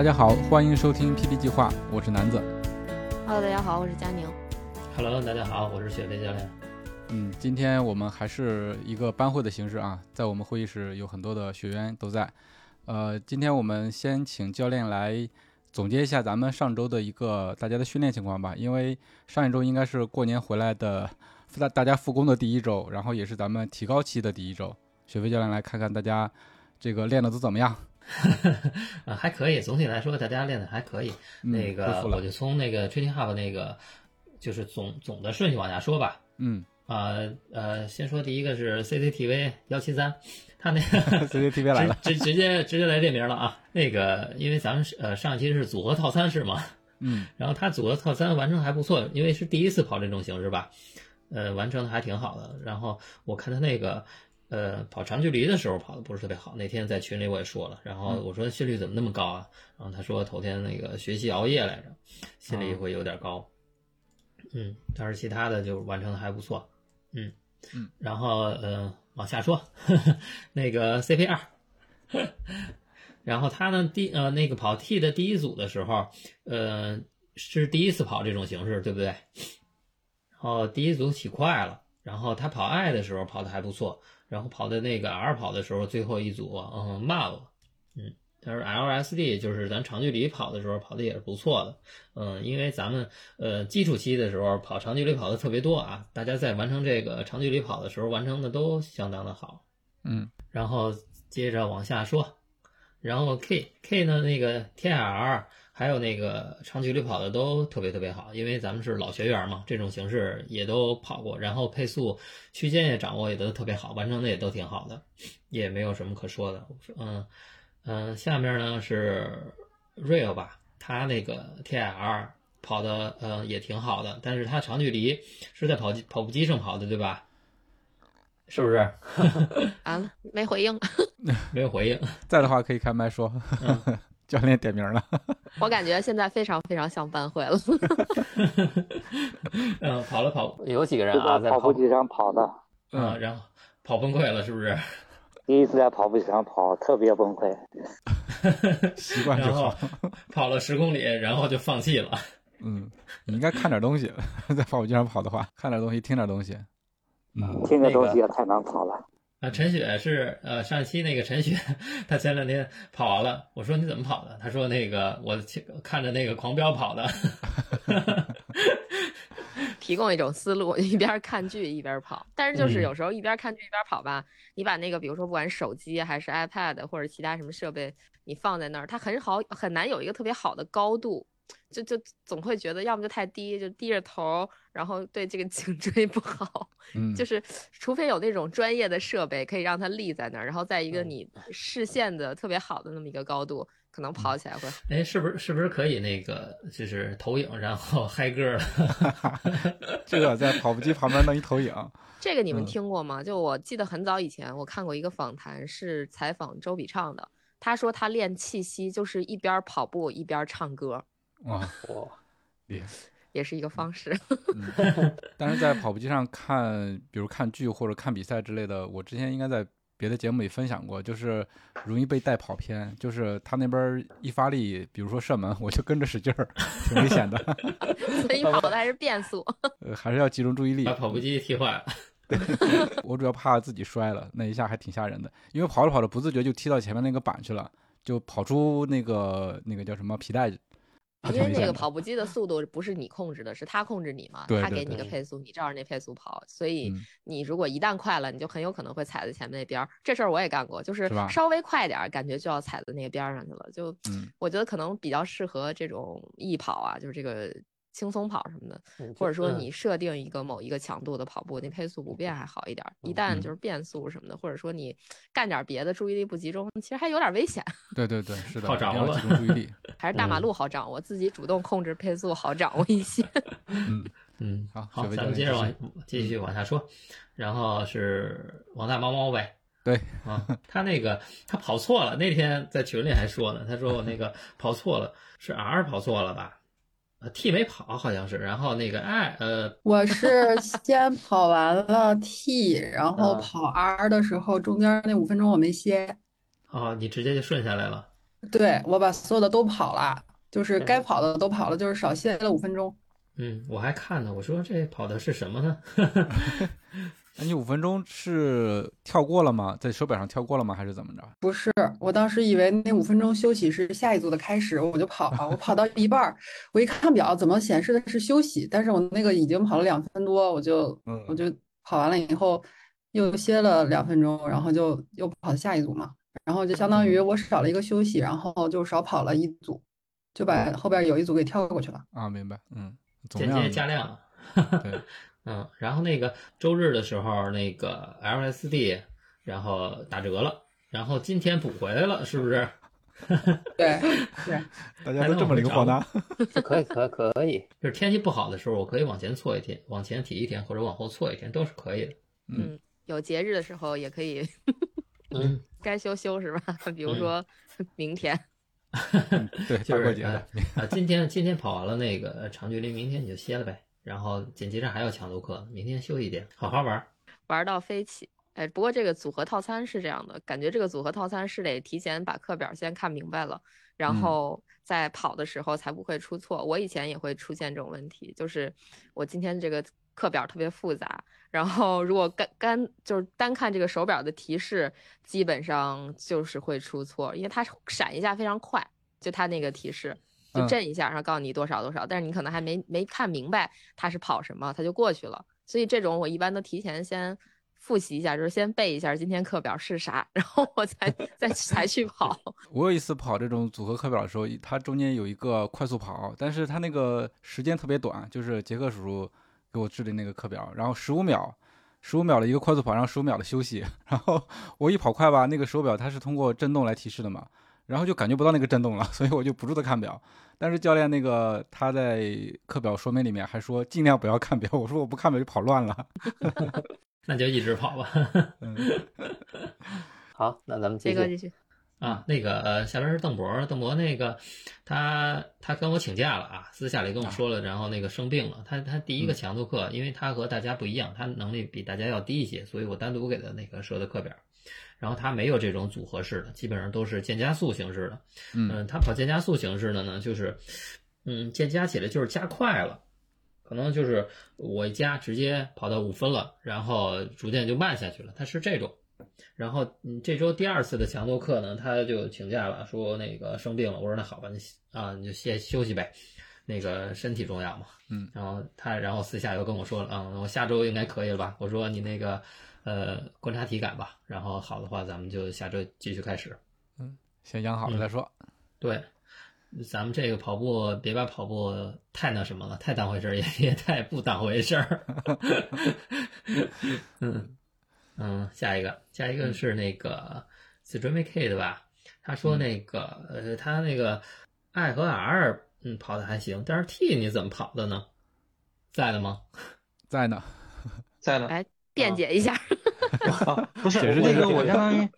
大家好，欢迎收听 PP 计划，我是南子。Hello，大家好，我是佳宁。Hello，大家好，我是雪飞教练。嗯，今天我们还是一个班会的形式啊，在我们会议室有很多的学员都在。呃，今天我们先请教练来总结一下咱们上周的一个大家的训练情况吧，因为上一周应该是过年回来的大大家复工的第一周，然后也是咱们提高期的第一周。雪飞教练来看看大家这个练的都怎么样。啊，还可以，总体来说大家练的还可以。嗯那个我就从那个 Training Hub 那个就是总总的顺序往下说吧。嗯啊呃先说第一个是 CCTV 幺七三，他那个，CCTV 来了。直直直接直接来这名了啊。那个因为咱们是呃上一期是组合套餐是吗，嗯 然后他组合套餐完成还不错，因为是第一次跑这种形式吧，呃，完成的还挺好的。然后我看他那个呃跑长距离的时候跑的不是特别好，那天在群里我也说了，然后我说心率怎么那么高啊？然后他说头天那个学习熬夜来着，心率会有点高。嗯，但是其他的就完成的还不错。嗯嗯，然后呃往下说，呵 呵那个 CP 二。然后他呢，第呃那个跑 T 的第一组的时候，呃是第一次跑这种形式，对不对？然后第一组起快了，然后他跑 I 的时候跑的还不错，然后跑的那个 R 跑的时候，最后一组嗯慢了，嗯，但是 LSD 就是咱长距离跑的时候跑的也是不错的，嗯，因为咱们呃基础期的时候跑长距离跑的特别多啊，大家在完成这个长距离跑的时候完成的都相当的好，嗯。然后接着往下说，然后 K K 呢，那个 TR 还有那个长距离跑的都特别特别好，因为咱们是老学员嘛，这种形式也都跑过，然后配速区间也掌握也都特别好，完成的也都挺好的，也没有什么可说的。嗯嗯，下面呢是 Real 吧，他那个 TIR 跑的呃也挺好的，但是他长距离是在跑跑步机上跑的，对吧？是不是？完了，没回应。没有回应。在的话可以开麦说，嗯教练点名了。我感觉现在非常非常像班会了。嗯，跑了跑，有几个人啊在跑跑步机上跑的，嗯，然后跑崩溃了，是不是？第一次在跑步机上跑，特别崩溃。习惯就然后好。跑了十公里，然后就放弃了。嗯，你应该看点东西，在跑步机上跑的话，看点东西，听点东西。嗯听的东西也太难跑了。啊，陈雪是呃上一期那个陈雪，她前两天跑完了，我说你怎么跑的？她说那个我看着那个狂飙跑的。提供一种思路，一边看剧一边跑。但是就是嗯有时候一边看剧一边跑吧，你把那个比如说不管手机还是 iPad 或者其他什么设备，你放在那儿，它很好很难有一个特别好的高度。就就总会觉得要么就太低，就低着头，然后对这个颈椎不好。嗯，就是除非有那种专业的设备可以让它立在那儿，然后在一个你视线的特别好的那么一个高度，可能跑起来会好。哎，是不是是不是可以那个就是投影，然后嗨歌了？这个在跑步机旁边弄一投影，这个你们嗯听过吗？就我记得很早以前我看过一个访谈，是采访周笔畅的。他说他练气息就是一边跑步一边唱歌，哇，哇，厉害。也是一个方式。嗯，但是在跑步机上看，比如看剧或者看比赛之类的，我之前应该在别的节目里分享过，就是容易被带跑偏，就是他那边一发力，比如说射门，我就跟着使劲儿，挺危险的，所以跑的还是变速。呃，还是要集中注意力把。跑步机踢坏了。我主要怕自己摔了，那一下还挺吓人的，因为跑着跑着不自觉就踢到前面那个板去了，就跑出那个那个叫什么皮带，还因为那个跑步机的速度不是你控制的，是他控制你嘛，他给你个配速，你照着那配速跑，所以嗯你如果一旦快了，你就很有可能会踩在前面那边儿。这事儿我也干过，就是稍微快点儿，感觉就要踩在那个边儿上去了。就嗯我觉得可能比较适合这种易跑啊，就是这个轻松跑什么的，嗯或者说嗯你设定一个某一个强度的跑步，你配速不变还好一点儿。一旦嗯就是变速什么的，或者说你干点别的，注意力不集中，其实还有点危险。对对对，是的，好掌握集中注意力。还是大马嗯路好掌握，自己主动控制配速好掌握一些。嗯，嗯，好好，咱们接着往继续往下说，然后是王大猫猫呗。对啊，他那个他跑错了，那天在群里还说呢，他说我那个跑错了，是 R 跑错了吧？呃，T 没跑好像是，然后那个 I 呃我是先跑完了 T，然后啊跑 R 的时候，中间那五分钟我没歇。哦，你直接就顺下来了。对，我把所有的都跑了，就是该跑的都跑了，就是少歇了五分钟。嗯，我还看呢，我说这跑的是什么呢？那你五分钟是跳过了吗？在手表上跳过了吗？还是怎么着？不是，我当时以为那五分钟休息是下一组的开始，我就跑了，我跑到一半儿，我一看表，怎么显示的是休息？但是我那个已经跑了两分多，我就嗯我就跑完了以后又歇了两分钟，然后就又跑下一组嘛，然后就相当于我少了一个休息，然后就少跑了一组，就把后边有一组给跳过去了。啊，明白。嗯，总间量接加量。对，嗯，然后那个周日的时候，那个 LSD 然后打折了，然后今天补回来了，是不是？对，对，大家都这么灵活呢？可以可以可以，就是天气不好的时候，我可以往前错一天，往前提一天，或者往后错一天，都是可以的。嗯嗯，有节日的时候也可以嗯，该休休是吧？比如嗯说明天，嗯对，就是大过节。啊，今天今天跑完了那个呃长距离，明天你就歇了呗。然后紧接着还有强度课，明天休一天，好好玩儿。玩到飞起。哎，不过这个组合套餐是这样的，感觉这个组合套餐是得提前把课表先看明白了，然嗯后在跑的时候才不会出错。我以前也会出现这种问题，就是我今天这个课表特别复杂，然后如果干干就是单看这个手表的提示，基本上就是会出错，因为它闪一下非常快，就它那个提示。就嗯震一下，然后告诉你多少多少，但是你可能还没没看明白它是跑什么，它就过去了。所以这种我一般都提前先复习一下，就是先背一下今天课表是啥，然后我才再才去跑。我有一次跑这种组合课表的时候，它中间有一个快速跑，但是它那个时间特别短，就是杰克叔叔给我制的那个课表，然后十五秒，十五秒的一个快速跑，然后十五秒的休息，然后我一跑快吧，那个手表它是通过震动来提示的嘛，然后就感觉不到那个震动了，所以我就不住的看表。但是教练那个他在课表说明里面还说尽量不要看表，我说我不看表就跑乱了。那就一直跑吧。嗯，好，那咱们继续。继续，啊，那个呃，下边是邓博，邓博那个他他跟我请假了啊，私下里跟我说了，然后那个生病了。他他第一个强度课，因为他和大家不一样，他能力比大家要低一些，所以我单独给他那个设的课表。然后他没有这种组合式的，基本上都是渐加速形式的。嗯嗯，他跑渐加速形式的呢，就是嗯渐加起来就是加快了。可能就是我一加直接跑到五分了，然后逐渐就慢下去了，它是这种。然后嗯，这周第二次的强度课呢，他就请假了，说那个生病了。我说那好吧，你啊你就先休息呗，那个身体重要嘛。嗯，然后他然后私下又跟我说了，嗯，我下周应该可以了吧？我说你那个呃观察体感吧，然后好的话咱们就下周继续开始。嗯先养好了再说。对，咱们这个跑步别把跑步太那什么了，太当回事儿，也 别太不当回事儿。嗯嗯，下一个，下一个是那个 Streamy K 的吧？他说那个、呃，他那个 I 和 R 嗯跑的还行，但是 T 你怎么跑的呢？在的吗？在呢，在的。来辩解一下。啊，不是那个，我相当于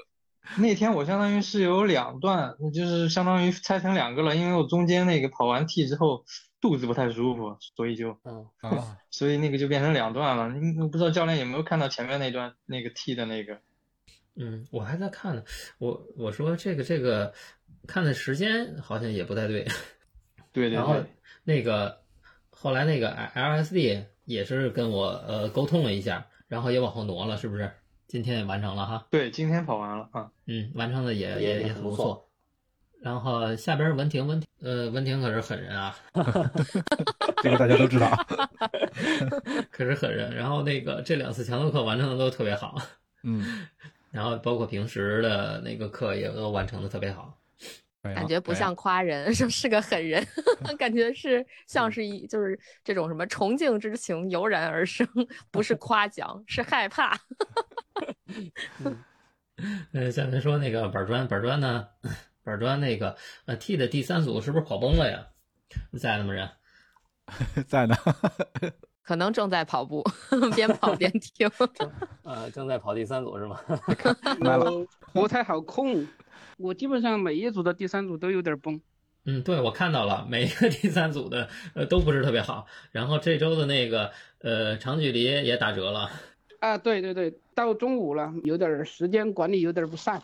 那天我相当于是有两段，就是相当于拆成两个了，因为我中间那个跑完 T 之后肚子不太舒服，所以就嗯，啊，所以那个就变成两段了。你我不知道教练有没有看到前面那段那个 T 的那个，嗯，我还在看呢。我我说这个这个看的时间好像也不太对。对对对 然后，那个后来那个 LSD 也是跟我呃沟通了一下，然后也往后挪了，是不是？今天也完成了哈，对，今天跑完了啊，嗯，完成的也也也很不错。然后下边文婷，文婷，呃，文婷可是狠人啊，这个大家都知道。可是狠人。然后那个这两次强度课完成的都特别好，嗯，然后包括平时的那个课也都完成的特别好。感觉不像夸人，说是个狠人，感觉是 像是一就是这种什么崇敬之情油然而生，不是夸奖，是害怕。呃，下面说那个板砖，板砖呢？板砖那个呃 T 的第三组是不是跑崩了呀？在呢吗？人在呢，可能正在跑步，边跑边听。呃，正在跑第三组是吗？我不太好控，我基本上每一组的第三组都有点崩。嗯，对，我看到了，每一个第三组的呃都不是特别好。然后这周的那个呃长距离也打折了。啊，对对对，到中午了，有点时间管理有点不善。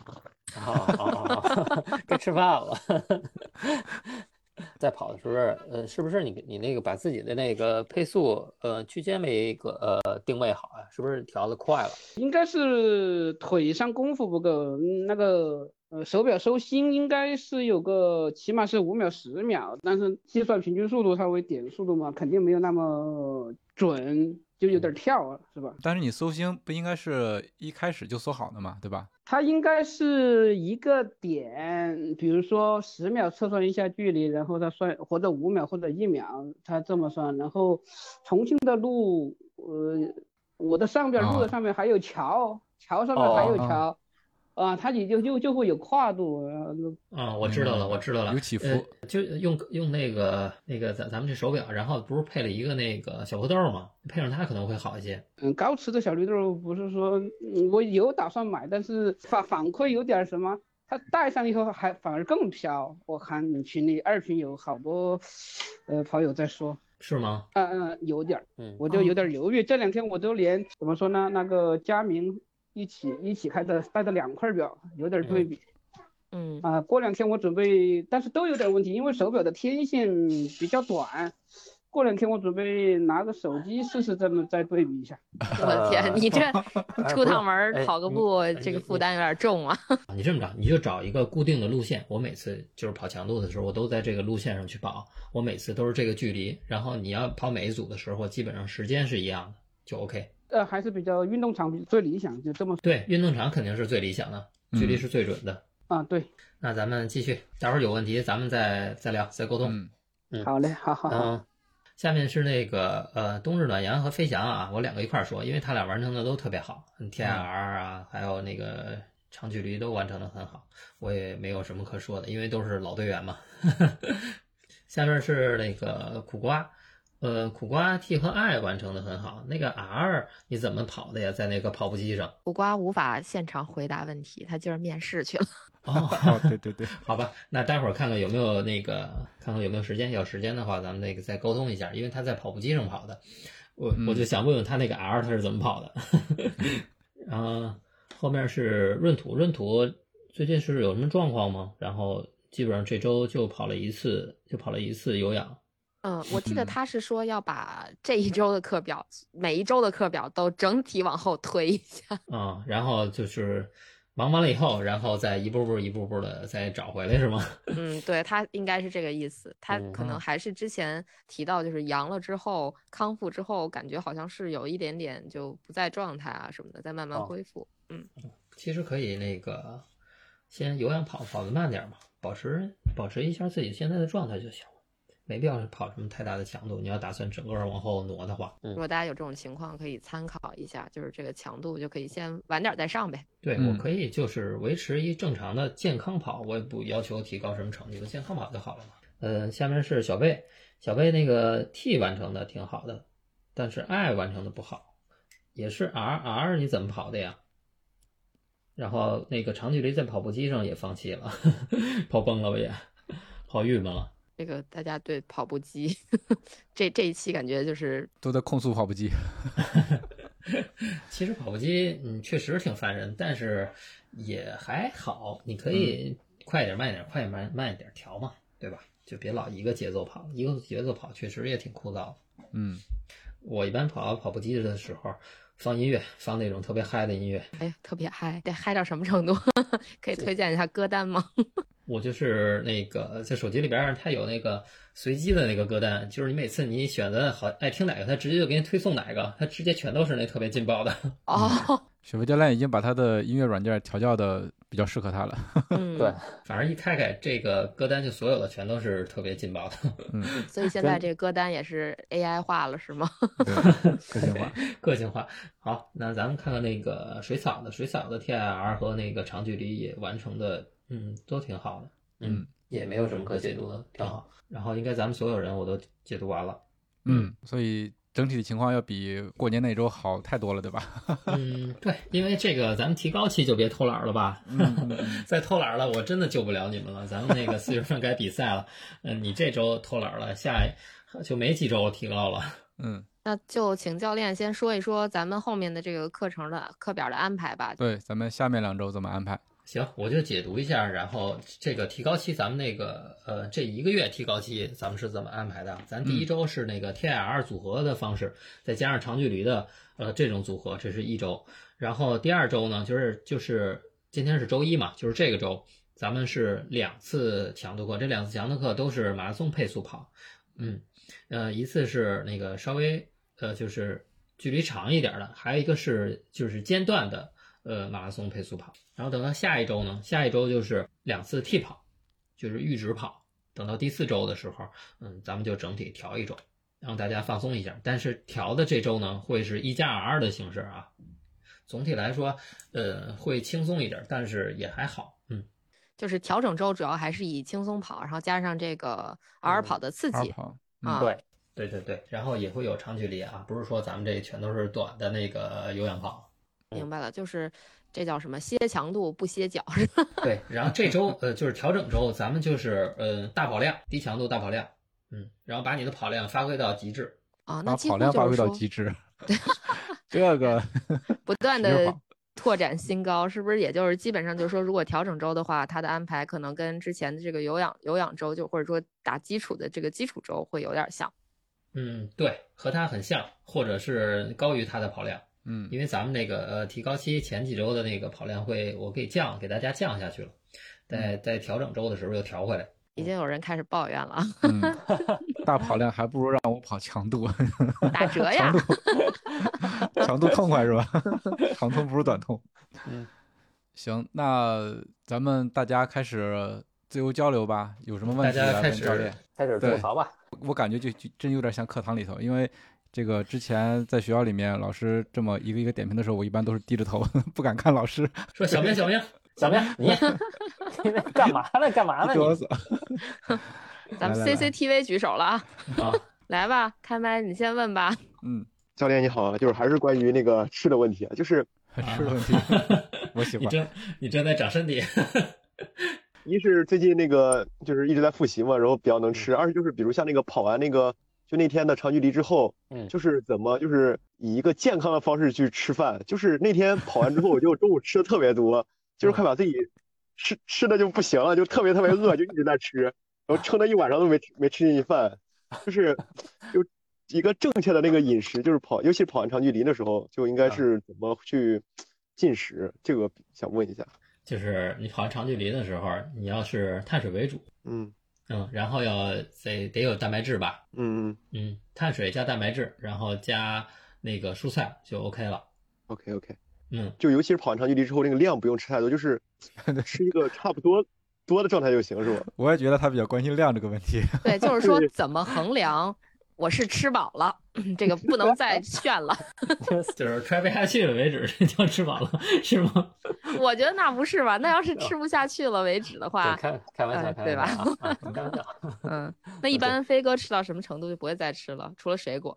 好好好，该吃饭了。在跑的时候，呃，是不是你你那个把自己的那个配速呃区间没个呃定位好啊？是不是调的快了？应该是腿上功夫不够，那个呃手表收心应该是有个起码是五秒十秒，但是计算平均速度稍微点速度嘛，肯定没有那么准。就有点跳啊，是吧？但是你搜星不应该是一开始就搜好的嘛，对吧？它应该是一个点，比如说十秒测算一下距离，然后它算或者五秒或者一秒，它这么算。然后重庆的路，呃，我的上边路的上面还有桥，桥上面还有桥。啊，它也就就就会有跨度，啊，我知道了，我知道了，有起伏，就用用那个那个咱咱们这手表，然后不是配了一个那个小绿豆吗？配上它可能会好一些。嗯，高驰的小绿豆不是说我有打算买，但是反反馈有点什么，它戴上以后还反而更飘。我看群里二群有好多呃跑友在说，是吗？嗯嗯，有点，嗯，我就有点犹豫。这两天我都连怎么说呢？那个佳明。一起一起开的带的两块表有点对比，嗯啊，过两天我准备，但是都有点问题，因为手表的天线比较短。过两天我准备拿个手机试试，这么再对比一下。我的天，你这 出趟门跑个步，这个负担有点重啊。你这么着，你就找一个固定的路线，我每次就是跑强度的时候，我都在这个路线上去跑，我每次都是这个距离，然后你要跑每一组的时候，基本上时间是一样的，就 OK。呃，还是比较运动场比最理想，就这么对，运动场肯定是最理想的，距离是最准的啊。对，那咱们继续，待会儿有问题咱们再再聊，再沟通。嗯，好嘞，好好好。下面是那个呃，冬日暖阳和飞翔啊，我两个一块儿说，因为他俩完成的都特别好，TIR 啊，还有那个长距离都完成的很好，我也没有什么可说的，因为都是老队员嘛。下面是那个苦瓜。呃，苦瓜 T 和 I 完成的很好，那个 R 你怎么跑的呀？在那个跑步机上，苦瓜无法现场回答问题，他今儿面试去了。哦，对对对，好吧，那待会儿看看有没有那个，看看有没有时间，有时间的话咱们那个再沟通一下，因为他在跑步机上跑的，我我就想问问他那个 R 他是怎么跑的。然后后面是闰土，闰土最近是有什么状况吗？然后基本上这周就跑了一次，就跑了一次有氧。嗯，我记得他是说要把这一周的课表，每一周的课表都整体往后推一下。嗯，然后就是忙完了以后，然后再一步步、一步步的再找回来，是吗？嗯，对他应该是这个意思。他可能还是之前提到，就是阳了之后康复之后，感觉好像是有一点点就不在状态啊什么的，在慢慢恢复。嗯，其实可以那个先有氧跑，跑的慢点嘛，保持保持一下自己现在的状态就行了。没必要跑什么太大的强度。你要打算整个往后挪的话，如果大家有这种情况，可以参考一下，就是这个强度就可以先晚点再上呗。对我可以就是维持一正常的健康跑，我也不要求提高什么成绩，我健康跑就好了嘛。呃，下面是小贝，小贝那个 T 完成的挺好的，但是 I 完成的不好，也是 R R 你怎么跑的呀？然后那个长距离在跑步机上也放弃了，跑崩了吧也，跑郁闷了。这个大家对跑步机这这一期感觉就是都在控诉跑步机。其实跑步机嗯确实挺烦人，但是也还好，你可以快一点慢一点，快一慢慢一点调嘛，对吧？就别老一个节奏跑，一个节奏跑确实也挺枯燥。嗯，我一般跑跑步机的时候放音乐，放那种特别嗨的音乐。哎，特别嗨，得嗨到什么程度？可以推荐一下歌单吗？我就是那个在手机里边，它有那个随机的那个歌单，就是你每次你选择好爱听哪个，它直接就给你推送哪个，它直接全都是那特别劲爆的。哦，雪飞教练已经把他的音乐软件调教的比较适合他了。嗯，对，反正一开开这个歌单，就所有的全都是特别劲爆的。嗯，所以现在这个歌单也是 AI 化了，是吗？对，个性化。个性化。好，那咱们看看那个水草的，水草的 TIR 和那个长距离也完成的，嗯，都挺好的，嗯，也没有什么可解读的，挺好。然后应该咱们所有人我都解读完了。嗯，所以整体的情况要比过年那周好太多了，对吧？嗯，对，因为这个咱们提高期就别偷懒了吧。嗯 再偷懒了，我真的救不了你们了。咱们那个四月份该比赛了，嗯，你这周偷懒了，下就没几周提高了。嗯，那就请教练先说一说咱们后面的这个课程的课表的安排吧。对，咱们下面两周怎么安排？行，我就解读一下，然后这个提高期，咱们那个呃，这一个月提高期咱们是怎么安排的？咱第一周是那个 TIR 组合的方式，再加上长距离的呃这种组合，这是一周。然后第二周呢，就是就是今天是周一嘛，就是这个周咱们是两次强度课，这两次强度课都是马拉松配速跑，嗯，呃，一次是那个稍微呃就是距离长一点的，还有一个是就是间断的。呃，马拉松配速跑，然后等到下一周呢，下一周就是两次替跑，就是阈值跑。等到第四周的时候，嗯，咱们就整体调一周，让大家放松一下。但是调的这周呢，会是一加 R 的形式啊。总体来说，呃，会轻松一点，但是也还好，嗯。就是调整周主要还是以轻松跑，然后加上这个 R 跑的刺激跑啊。对，对对对，然后也会有长距离啊，不是说咱们这全都是短的那个有氧跑。明白了，就是这叫什么歇强度不歇脚是吧？对，然后这周呃就是调整周，咱们就是呃大跑量、低强度大跑量，嗯，然后把你的跑量发挥到极致啊，那把跑量发挥到极致，对 这个不断的拓展新高，是不是？也就是基本上就是说，如果调整周的话，它的安排可能跟之前的这个有氧有氧周就或者说打基础的这个基础周会有点像。嗯，对，和它很像，或者是高于它的跑量。嗯，因为咱们那个呃提高期前几周的那个跑量会，我给降给大家降下去了，在在调整周的时候又调回来。已经有人开始抱怨了，嗯，大跑量还不如让我跑强度，打折呀，强度强度痛快是吧？长痛不如短痛。嗯，行，那咱们大家开始自由交流吧，有什么问题大家开始。开始吐槽吧。我感觉就就真有点像课堂里头，因为。这个之前在学校里面，老师这么一个一个点评的时候，我一般都是低着头，不敢看老师。说小明，小明，小明，你 你干嘛呢？干嘛呢？哆嗦。咱们 CCTV 举手了啊！好，来吧，开麦，你先问吧。嗯，教练你好啊，就是还是关于那个吃的问题啊，就是吃的问题，我喜欢。你正你正在长身体。一是最近那个就是一直在复习嘛，然后比较能吃；二是就是比如像那个跑完那个。就那天的长距离之后，嗯，就是怎么就是以一个健康的方式去吃饭。就是那天跑完之后，我就中午吃的特别多，就是快把自己吃吃的就不行了，就特别特别饿，就一直在吃，然后撑了一晚上都没没吃进去饭。就是 就一个正确的那个饮食，就是跑，尤其是跑完长距离的时候，就应该是怎么去进食。这个想问一下，就是你跑完长距离的时候，你要是碳水为主，嗯。嗯，然后要得得有蛋白质吧？嗯嗯嗯，碳水加蛋白质，然后加那个蔬菜就 OK 了。OK OK，嗯，就尤其是跑完长距离之后，那个量不用吃太多，就是 吃一个差不多多的状态就行，是吧？我也觉得他比较关心量这个问题。对，就是说怎么衡量我是吃饱了，这个不能再炫了，就是揣不下去了为止，叫吃饱了是吗？我觉得那不是吧？那要是吃不下去了为止的话，开开玩笑，对吧？开玩笑。嗯，那一般飞哥吃到什么程度就不会再吃了，除了水果。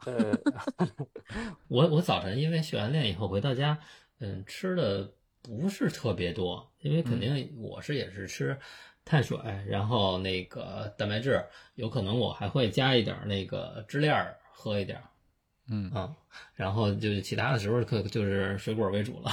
我我早晨因为训完练以后回到家，嗯，吃的不是特别多，因为肯定我是也是吃碳水，然后那个蛋白质，有可能我还会加一点那个支链喝一点，嗯啊，然后就是其他的时候可就是水果为主了。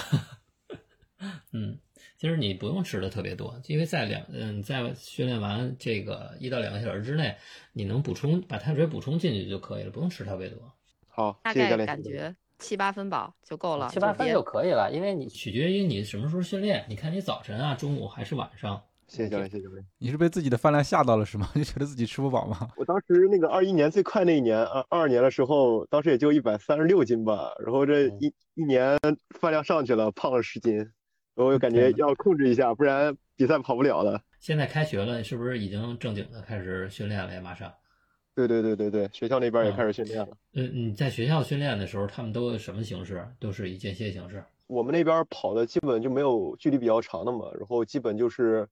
嗯，其实你不用吃的特别多，因为在两嗯在训练完这个一到两个小时之内，你能补充把碳水补充进去就可以了，不用吃特别多。好，大概感觉七八分饱就够了，七八分就可以了，因为你取决于你什么时候训练，你看你早晨啊、中午还是晚上。谢谢教练，谢谢教练。你是被自己的饭量吓到了是吗？就觉得自己吃不饱吗？我当时那个二一年最快那一年，二二二年的时候，当时也就一百三十六斤吧，然后这一一年饭量上去了，胖了十斤。然我感觉要控制一下，不然比赛跑不了了。现在开学了，是不是已经正经的开始训练了呀？马上。对对对对对，学校那边也开始训练了。嗯，你在学校训练的时候，他们都什么形式？都是以间歇形式。我们那边跑的基本就没有距离比较长的嘛，然后基本就是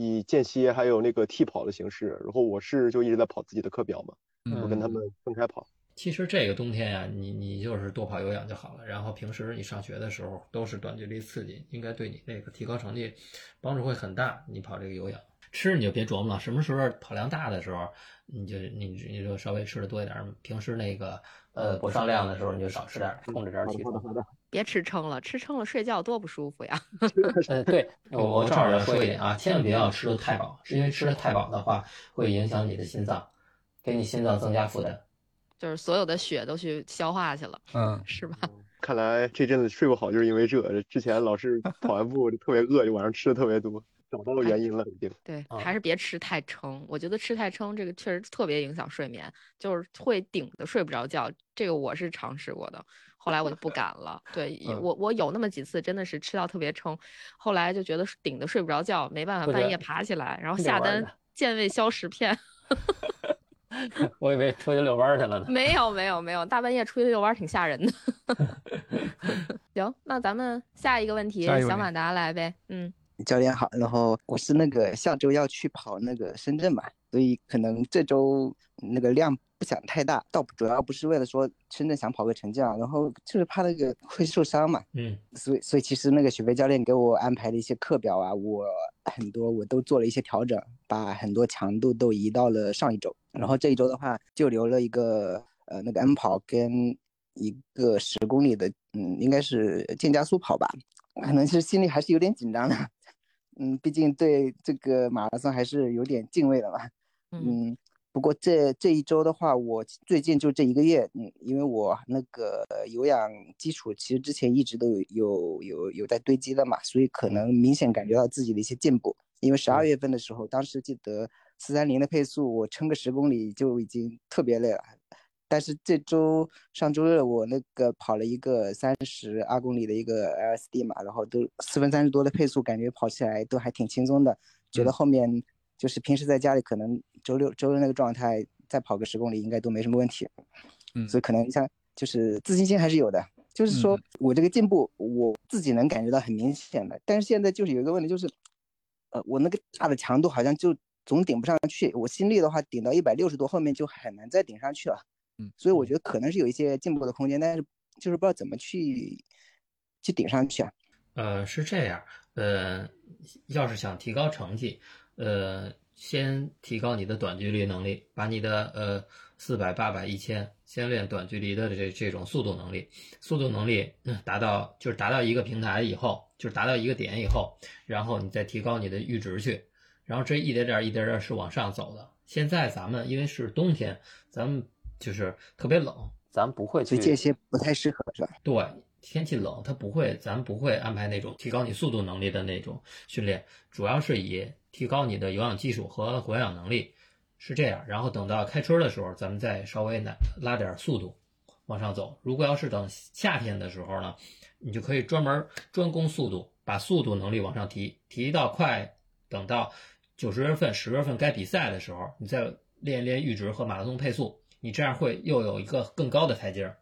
以间歇还有那个替跑的形式。然后我是就一直在跑自己的课表嘛，我跟他们分开跑。其实这个冬天呀，你你就是多跑有氧就好了。然后平时你上学的时候都是短距离刺激，应该对你那个提高成绩帮助会很大。你跑这个有氧，吃你就别琢磨了，什么时候跑量大的时候，你就你你就稍微吃的多一点。平时那个呃不上量的时候，你就少吃点，控制点体重。别吃撑了，吃撑了睡觉多不舒服呀。呃，对我我正好要说一点啊，千万不要吃的太饱，是因为吃的太饱的话会影响你的心脏，给你心脏增加负担。就是所有的血都去消化去了，嗯，是吧？看来这阵子睡不好就是因为这，之前老是跑完步就特别饿，就晚上吃的特别多，找到原因了已经。对，还是别吃太撑。我觉得吃太撑这个确实特别影响睡眠，就是会顶的睡不着觉。这个我是尝试过的，后来我就不敢了。对我，我有那么几次真的是吃到特别撑，后来就觉得顶的睡不着觉，没办法半夜爬起来，然后下单健胃消食片。我以为出去遛弯去了呢。没有没有没有，大半夜出去遛弯挺吓人的。行，那咱们下一个问题，小马达来呗。嗯，教练好。然后我是那个下周要去跑那个深圳嘛，所以可能这周那个量不想太大，倒主要不是为了说深圳想跑个成绩啊，然后就是怕那个会受伤嘛。嗯，所以所以其实那个雪飞教练给我安排的一些课表啊，我很多我都做了一些调整，把很多强度都移到了上一周。然后这一周的话，就留了一个呃那个 M 跑跟一个十公里的，嗯，应该是渐加速跑吧。可能是心里还是有点紧张的，嗯，毕竟对这个马拉松还是有点敬畏的嘛。嗯，不过这这一周的话，我最近就这一个月，嗯，因为我那个有氧基础其实之前一直都有有有有在堆积的嘛，所以可能明显感觉到自己的一些进步。因为十二月份的时候，当时记得。四三零的配速，我撑个十公里就已经特别累了。但是这周上周日我那个跑了一个三十二公里的一个 LSD 嘛，然后都四分三十多的配速，感觉跑起来都还挺轻松的。觉得后面就是平时在家里可能周六周日那个状态，再跑个十公里应该都没什么问题。嗯，所以可能像就是自信心还是有的。就是说我这个进步，我自己能感觉到很明显的。但是现在就是有一个问题，就是呃，我那个大的强度好像就。总顶不上去，我心率的话顶到一百六十多，后面就很难再顶上去了。嗯，所以我觉得可能是有一些进步的空间，但是就是不知道怎么去去顶上去啊。呃，是这样，呃，要是想提高成绩，呃，先提高你的短距离能力，把你的呃四百、八百、一千，先练短距离的这这种速度能力，速度能力达到就是达到一个平台以后，就是达到一个点以后，然后你再提高你的阈值去。然后这一点点一点点是往上走的。现在咱们因为是冬天，咱们就是特别冷，咱不会去这些不太适合是吧？对，天气冷，它不会，咱不会安排那种提高你速度能力的那种训练，主要是以提高你的有氧技术和活氧能力，是这样。然后等到开春的时候，咱们再稍微拉拉点速度往上走。如果要是等夏天的时候呢，你就可以专门专攻速度，把速度能力往上提，提到快，等到。九十月份、十月份该比赛的时候，你再练一练阈值和马拉松配速，你这样会又有一个更高的台阶。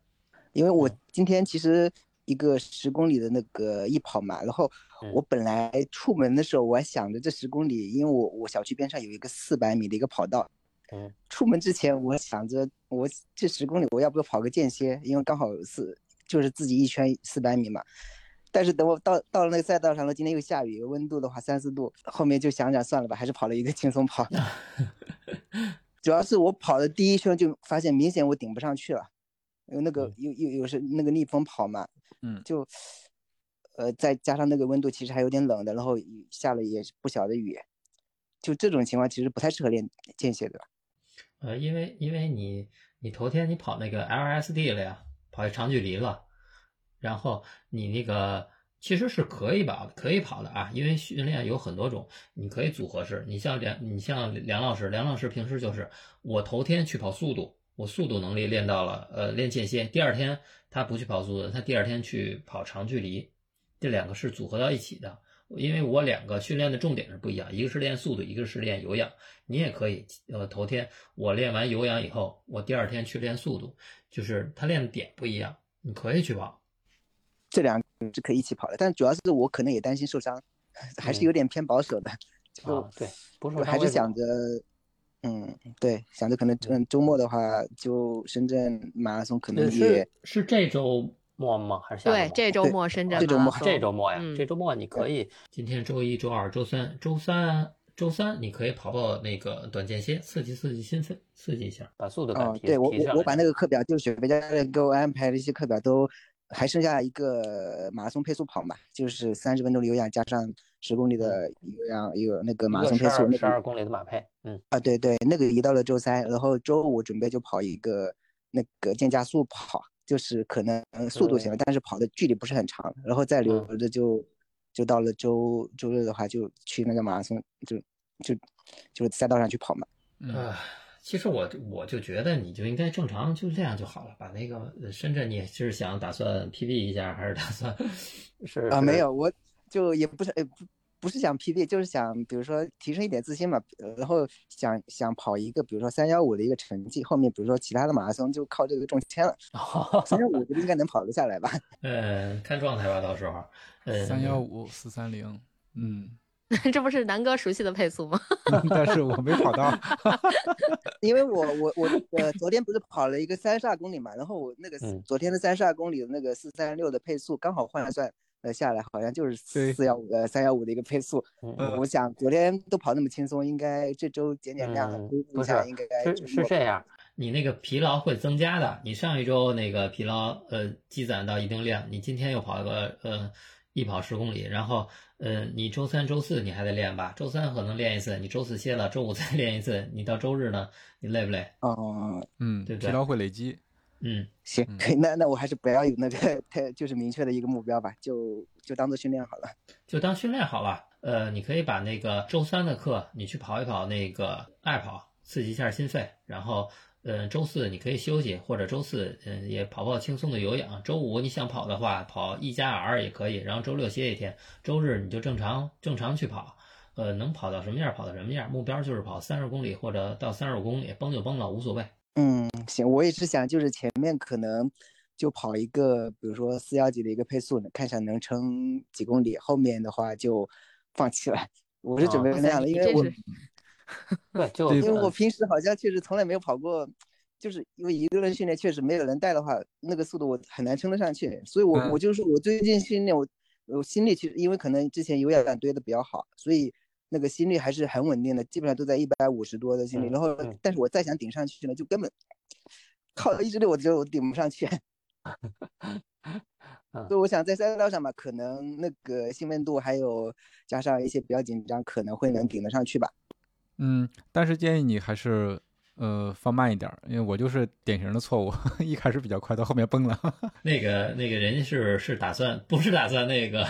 因为我今天其实一个十公里的那个一跑嘛，然后我本来出门的时候，我还想着这十公里，因为我我小区边上有一个四百米的一个跑道，嗯，出门之前我想着我这十公里我要不要跑个间歇，因为刚好是就是自己一圈四百米嘛。但是等我到到了那个赛道上了，今天又下雨，温度的话三四度，后面就想想算了吧，还是跑了一个轻松跑。主要是我跑的第一圈就发现明显我顶不上去了，因为那个有有有时那个逆风跑嘛，嗯，就呃再加上那个温度其实还有点冷的，然后下了也不小的雨，就这种情况其实不太适合练间歇的。呃，因为因为你你头天你跑那个 LSD 了呀，跑一长距离了。然后你那个其实是可以跑，可以跑的啊，因为训练有很多种，你可以组合式。你像梁，你像梁老师，梁老师平时就是我头天去跑速度，我速度能力练到了，呃，练间歇。第二天他不去跑速度，他第二天去跑长距离，这两个是组合到一起的。因为我两个训练的重点是不一样，一个是练速度，一个是练有氧。你也可以，呃，头天我练完有氧以后，我第二天去练速度，就是他练的点不一样，你可以去跑。这两个是可以一起跑的，但主要是我可能也担心受伤，还是有点偏保守的。就啊，对，不是我还是想着，嗯，对，想着可能嗯周末的话，就深圳马拉松可能也是是这周末吗？还是下周末？，对这周末深圳这周末马拉松这周末呀，嗯这周末你可以今天周一、周二、周三，周三周三你可以跑跑那个短间歇，刺激刺激心肺，刺激一下。把速度感哦，提对我我我把那个课表，就是雪飞教练给我安排的一些课表都还剩下一个马拉松配速跑嘛，就是三十分钟的有氧加上十公里的有氧有那个马拉松配速那个十二公里的马配，嗯，啊，对对，那个移到了周三，然后周五准备就跑一个那个渐加速跑，就是可能速度行了，但是跑的距离不是很长，然后再留着就就到了周周日的话就去那个马拉松就就就是赛道上去跑嘛。嗯。啊，其实我我就觉得你就应该正常就这样就好了，把那个呃深圳你是想打算 PB 一下，还是打算 是啊，没有，我就也不是，呃，不不是想 PB，就是想比如说提升一点自信嘛，呃然后想想跑一个，比如说三幺五的一个成绩，后面比如说其他的马拉松就靠这个中签了，三幺五应该能跑得下来吧。呃看状态吧，到时候呃三幺五四三零，嗯，这不是南哥熟悉的配速吗？但是我没跑到。因为我我我呃昨天不是跑了一个三十二公里嘛，然后我那个嗯昨天的三十二公里的那个四三六的配速刚好换算呃下来，好像就是对四幺五呃三幺五的一个配速。嗯我想昨天都跑那么轻松，应该这周减减量，了恢复不是一下应该是就是这样，你那个疲劳会增加的。你上一周那个疲劳呃积攒到一定量，你今天又跑个呃一跑十公里，然后呃你周三周四你还得练吧？周三可能练一次，你周四歇了，周五再 练一次，你到周日呢，你累不累？哦，嗯，对不对疲劳会累积。嗯，行，可以，那那我还是不要有那个太就是明确的一个目标吧，就就当做训练好了。就当训练好了。呃，你可以把那个周三的课你去跑一跑那个爱跑，刺激一下心肺，然后。呃，周四你可以休息，或者周四嗯、呃、也跑跑轻松的有氧。周五你想跑的话，跑一加 R 也可以。然后周六歇一天，周日你就正常正常去跑。呃，能跑到什么样跑到什么样，目标就是跑三十公里或者到三十五公里，崩就崩了，无所谓。嗯，行，我也是想就是前面可能就跑一个，比如说四幺几的一个配速，看一下能撑几公里，后面的话就放弃了。我是准备那样的，因为我 对，就因为我平时好像确实从来没有跑过，就是因为一个人训练确实没有人带的话，那个速度我很难撑得上去。所以我，我、就是我最近训练我我心率其实因为可能之前有氧堆的比较好，所以那个心率还是很稳定的，基本上都在一百五十多的心率。嗯然后，嗯但是我再想顶上去呢，就根本靠意志力我觉得我顶不上去。嗯所以我想在赛道上吧，可能那个兴奋度还有加上一些比较紧张，可能会能顶得上去吧。嗯，但是建议你还是呃放慢一点儿，因为我就是典型的错误，一开始比较快，到后面崩了。那个那个人家是是打算不是打算那个，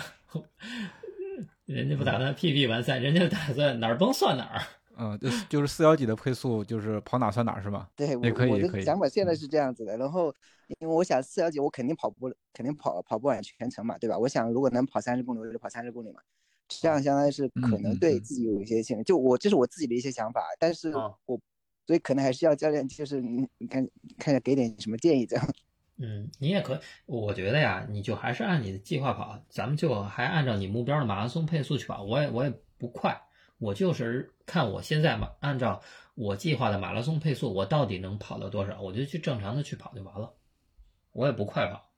人家不打算 PB 完赛，人家打算哪儿崩算哪儿。嗯，就是就是四幺几的配速，就是跑哪算哪是吧？对，也可以，我也可以。的想法现在是这样子的。然后，因为我想四幺几我肯定跑不，肯定跑跑不完全程嘛，对吧？我想如果能跑三十公里，我就跑三十公里嘛。这样相当于是可能对自己有一些信任。就我这是我自己的一些想法，但是我所以可能还是要教练，就是你你看看下给点什么建议这样。嗯，你也可，我觉得呀，你就还是按你的计划跑，咱们就还按照你目标的马拉松配速去跑。我也我也不快，我就是看我现在嘛，按照我计划的马拉松配速，我到底能跑到多少，我就去正常的去跑就完了。我也不快跑，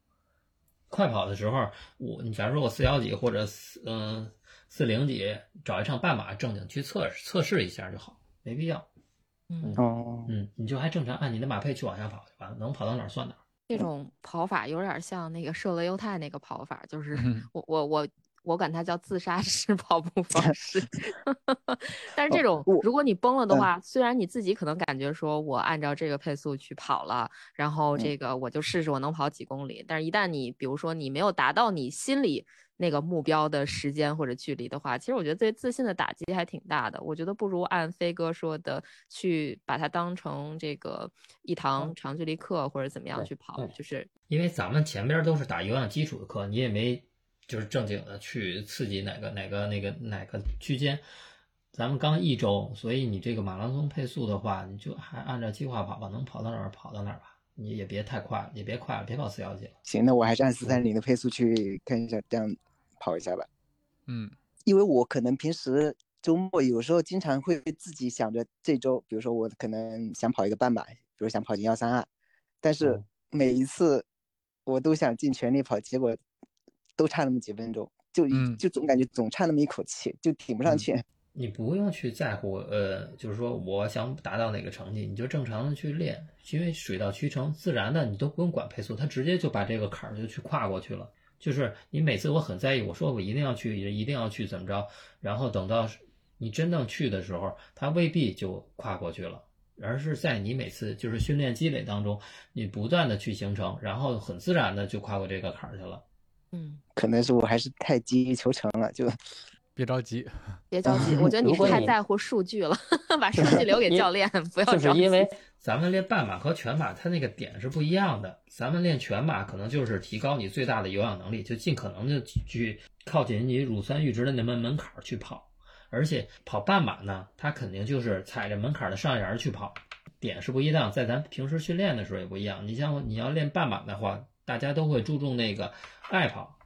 快跑的时候，我你假如说我四幺几或者四嗯四零几，找一场半马正经去测试测试一下就好，没必要。嗯哦，嗯，你就还正常按你的马配去往下跑就完了，能跑到哪儿算哪儿。这种跑法有点像那个射勒犹太那个跑法，就是嗯我我我我管它叫自杀式 跑步方 式。但是这种如果你崩了的话，虽然你自己可能感觉说我按照这个配速去跑了，然后这个我就试试我能跑几公里，但是一旦你比如说你没有达到你心里那个目标的时间或者距离的话，其实我觉得对自信的打击还挺大的。我觉得不如按飞哥说的，去把它当成这个一堂长距离课或者怎么样去跑，就是因为咱们前边都是打有氧基础的课，你也没就是正经的去刺激哪个哪个那个哪个区间。咱们刚一周，所以你这个马拉松配速的话，你就还按照计划跑吧，能跑到哪儿跑到哪儿吧，你也别太快，也别快了，别跑四幺几了。行，那我还是按四三零的配速去看一下，这样跑一下吧。嗯，因为我可能平时周末有时候经常会自己想着这周，比如说我可能想跑一个半马，比如想跑进幺三二，但是每一次我都想尽全力跑，结果都差那么几分钟，就就总感觉总差那么一口气，就挺不上去。你不用去在乎，呃，就是说我想达到哪个成绩，你就正常的去练，因为水到渠成，自然的你都不用管配速，他直接就把这个坎儿就去跨过去了。就是你每次我很在意，我说我一定要去，一定要去怎么着，然后等到你真正去的时候，他未必就跨过去了，而是在你每次就是训练积累当中，你不断的去形成，然后很自然的就跨过这个坎儿去了。嗯，可能是我还是太急于求成了，就。别着急，别着急。我觉得你是太在乎数据了，把数据留给教练，不要着急。就是因为咱们练半马和全马，它那个点是不一样的。咱们练全马可能就是提高你最大的有氧能力，就尽可能的去靠近你乳酸阈值的那门门槛去跑。而且跑半马呢，它肯定就是踩着门槛的上沿去跑，点是不一样。在咱平时训练的时候也不一样。你像你要练半马的话，大家都会注重那个爱跑，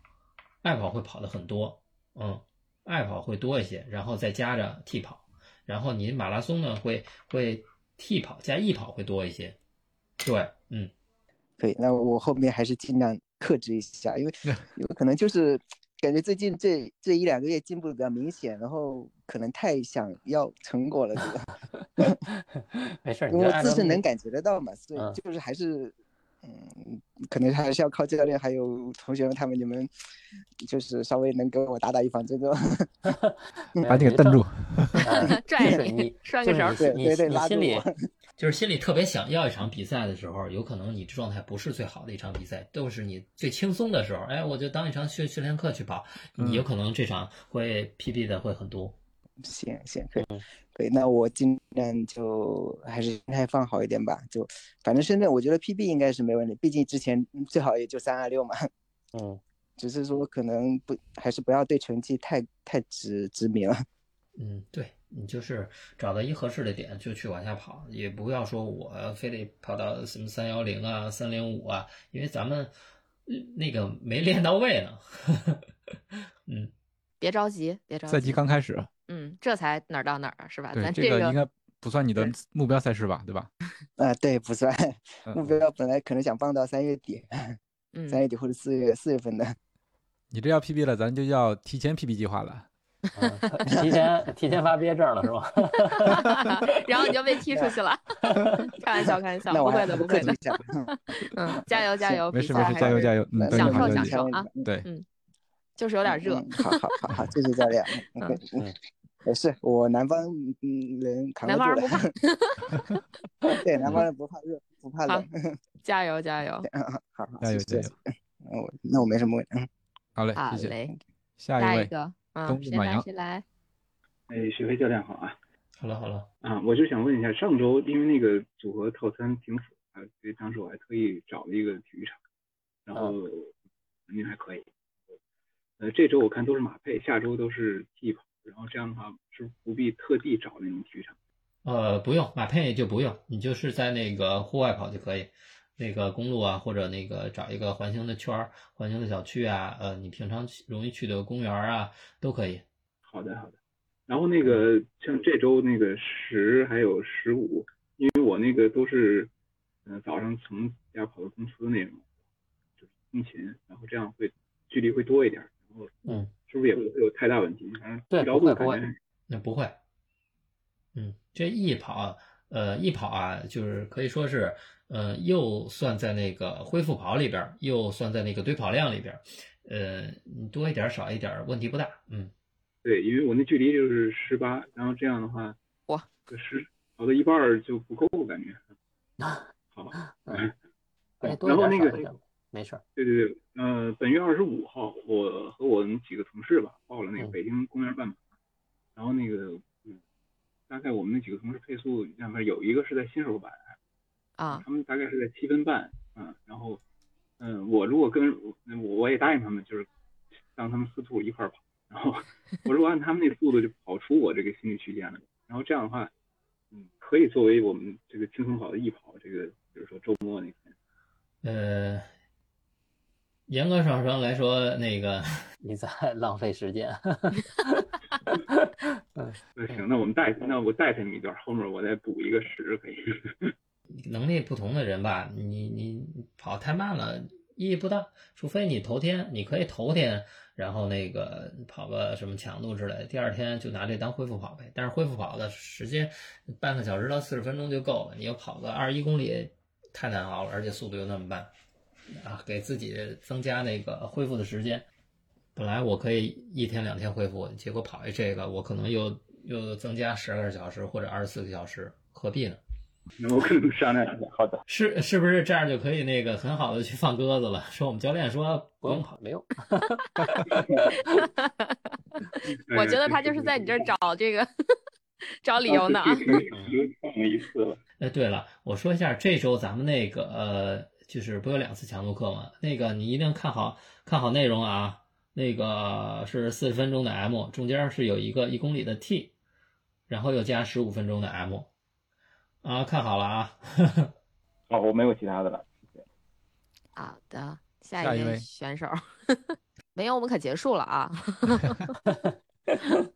爱跑会跑的很多，嗯。爱跑会多一些，然后再加着替跑，然后你马拉松呢会会替跑加 E 跑会多一些。对，嗯，可以。那我后面还是尽量克制一下，因为 有可能就是感觉最近这这一两个月进步比较明显，然后可能太想要成果了，对吧？没事，因为自身能感觉得到嘛，所以就是还是。嗯，可能还是要靠教练还有同学们他们，你们就是稍微能给我打打预防针，把你给瞪住，拽你，拴个绳，对对对，拉心里就是心里特别想要一场比赛的时候，有可能你状态不是最好的一场比赛，都是你最轻松的时候。哎，我就当一场训训练课去跑，你有可能这场会 PB 的会很多。行行可以可以，那我尽量就还是心态放好一点吧。就反正深圳，我觉得 PB 应该是没问题，毕竟之前最好也就三二六嘛。嗯，只是说可能不还是不要对成绩太太执执迷了。嗯，对你就是找到一合适的点就去往下跑，也不要说我非得跑到什么三幺零啊、三零五啊，因为咱们那个没练到位呢。嗯，别着急，别着急，赛季刚开始。嗯，这才哪儿到哪儿啊，是吧？咱这个应该不算你的目标赛事吧，对吧？啊，对，不算。目标本来可能想放到三月底，三月底或者四月四月份的。你这要 PB 了，咱就要提前 PB 计划了。提前提前发毕业证了是吧？然后你就被踢出去了。开玩笑，开玩笑，不会的，不会的。嗯，加油，加油！没事没事，加油加油！享受享受啊！对，嗯，就是有点热。好好好好，谢谢教练。嗯嗯。也是我南方人扛得住的，对，南方人不怕热，不怕冷。加油加油！好，加油加油！我那我没什么问题。好嘞，好嘞。下一个，东部马阳，谁来？哎，许飞教练好啊！好了好了啊，我就想问一下，上周因为那个组合套餐挺复杂，所以当时我还特意找了一个体育场，然后环境还可以。呃，这周我看都是马配，下周都是 T 跑。然后这样的话是不必特地找那种体育场，呃，不用马配就不用，你就是在那个户外跑就可以，那个公路啊，或者那个找一个环形的圈儿、环形的小区啊，呃，你平常容易去的公园啊，都可以。好的，好的。然后那个像这周那个十还有十五，因为我那个都是，呃，早上从家跑到公司那种，就是通勤，然后这样会距离会多一点，然后嗯。是不是也不会有太大问题？对，不会不会，那不会。嗯，这一跑，呃，一跑啊，就是可以说是，呃，又算在那个恢复跑里边，又算在那个堆跑量里边，呃，你多一点少一点问题不大。嗯，对，因为我那距离就是十八，然后这样的话，哇，十跑到一半就不够，感觉。好，嗯，然后那个。没事。对对对，呃，本月二十五号，我和我们几个同事吧报了那个北京公园半马，然后那个，嗯，大概我们那几个同事配速，两边有一个是在新手版，啊，他们大概是在七分半，嗯，然后，嗯，我如果跟我我也答应他们，就是让他们四兔一块儿跑，然后 我如果按他们那速度就跑出我这个心理区间了，然后这样的话，嗯，可以作为我们这个轻松跑的艺跑，这个比如说周末那天，呃，严格上说来说，那个 你在 浪费时间。那行，那我们带那我带他你一段，后面我再补一个十可以。能力不同的人吧，你你跑太慢了意义不大，除非你头天你可以头天，然后那个跑个什么强度之类的，第二天就拿这当恢复跑呗。但是恢复跑的时间半个小时到四十分钟就够了，你要跑个二十一公里太难熬了，而且速度又那么慢啊，给自己增加那个恢复的时间。本来我可以一天两天恢复，结果跑一这个，我可能又又增加十二个小时或者二十四个小时，何必呢？那我可能商量一下。好的，是是不是这样就可以那个很好的去放鸽子了？说我们教练说不用跑，没用。我觉得他就是在你这儿找这个找理由呢啊。放一次了。哎，对了，我说一下，这周咱们那个呃，就是不有两次强度课吗？那个你一定看好看好内容啊。那个是四十分钟的 M，中间是有一个一公里的 T，然后又加十五分钟的 M，啊，看好了啊。哦，我没有其他的了。好的，下下一位位选手，没有我们可结束了啊。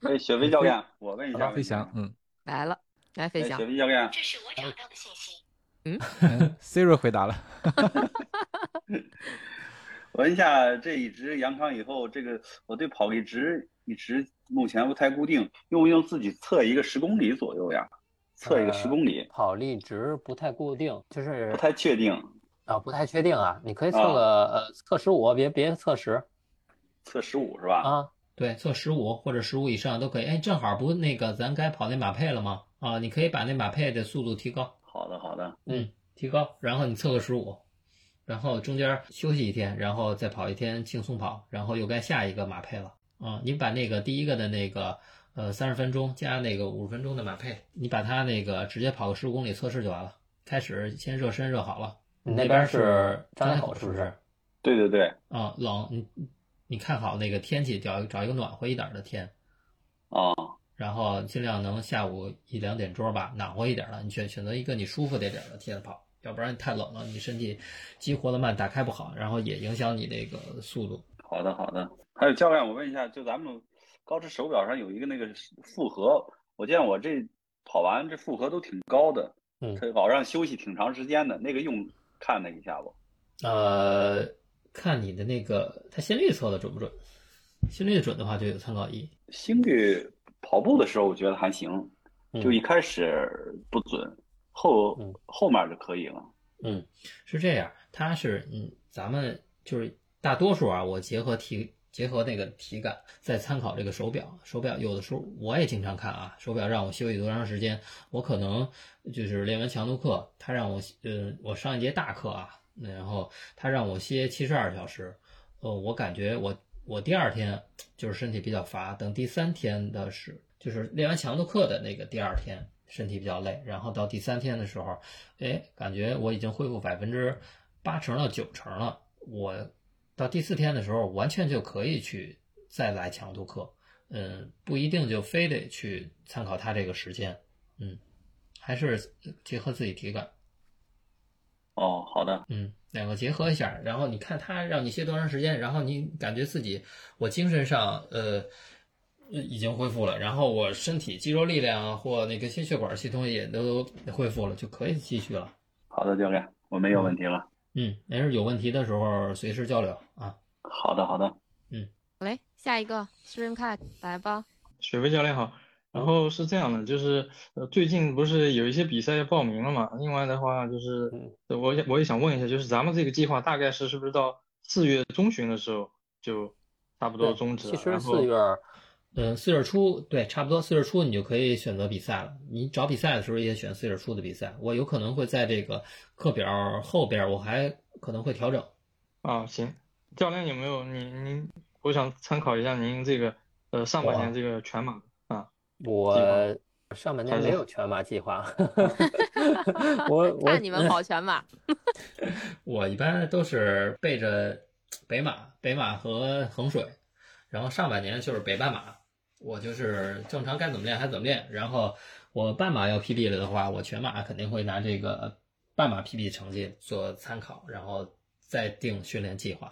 哎，雪飞教练，我问一下，飞翔，嗯来了，来飞哎，翔雪。飞教练，这是我找到的信息。嗯，Siri 回答了。我问一下，这一直阳康以后，这个我对跑一直一直目前不太固定，用不用自己测一个十公里左右呀？测一个十公里，呃跑力值不太固定，就是不太确定啊，不太确定啊。你可以测啊个呃测十五，别别测十测十五是吧？啊。对，测十五或者十五以上都可以。哎，正好不那个咱该跑那马配了吗？啊，你可以把那马配的速度提高，好的，好的，嗯，提高，然后你测个十五，然后中间休息一天，然后再跑一天轻松跑，然后又该下一个马配了。啊，你把那个第一个的那个呃三十分钟加那个五十分钟的马配，你把它那个直接跑个十五公里测试就完了。开始先热身热好了。你那边是是张家口是不是口是不是？对对对，啊，冷，你你看好那个天气，找找一个暖和一点的天，哦，然后尽量能下午一两点钟吧，暖和一点的，你选选择一个你舒服点点的天跑，要不然你太冷了，你身体激活的慢，打开不好，然后也影响你那个速度。好的，好的。还有教练，我问一下，就咱们高驰手表上有一个那个负荷，我见我这跑完这负荷都挺高的，嗯它保证休息挺长时间的，那个用看了一下不？呃，看你的那个，它心率测的准不准？心率准的话就有参考意义。心率跑步的时候我觉得还行，就嗯一开始不准，后嗯后面就可以了。嗯，是这样，它是嗯，咱们就是大多数啊，我结合体结合那个体感，再参考这个手表。手表有的时候我也经常看啊，手表让我休息多长时间，我可能就是练完强度课，他让我呃，我上一节大课啊，然后他让我歇七十二小时，呃，我感觉我我第二天就是身体比较乏，等第三天的是就是练完强度课的那个第二天。身体比较累，然后到第三天的时候，哎，感觉我已经恢复百分之八成到九成了。我到第四天的时候，完全就可以去再来强度课，嗯，不一定就非得去参考他这个时间，嗯，还是结合自己体感，哦，好的，嗯，两个结合一下，然后你看他让你歇多长时间，然后你感觉自己我精神上呃已经恢复了，然后我身体肌肉力量啊或那个心血管系统也都恢复了，就可以继续了。好的，教练，我没有问题了。嗯，没事，有问题的时候随时交流啊。好的，好的。嗯，好嘞下一个 Stream Cat 来吧。水飞教练好。然后是这样的，就是呃最近不是有一些比赛要报名了嘛？另外的话就是呃我也我也想问一下，就是咱们这个计划大概是是不是到四月中旬的时候就差不多终止了？其实然后四月嗯，四月初对，差不多四月初你就可以选择比赛了。你找比赛的时候也选四月初的比赛。我有可能会在这个课表后边，我还可能会调整。啊，行，教练有没有您您，我想参考一下您这个呃上半年这个全马啊，我上半年没有全马计划，我我看你们 跑全马，我一般都是背着北马、北马和衡水，然后上半年就是北半马，我就是正常该怎么练还怎么练。然后我半马要 PB 了的话，我全马肯定会拿这个半马 PB 成绩做参考，然后再定训练计划。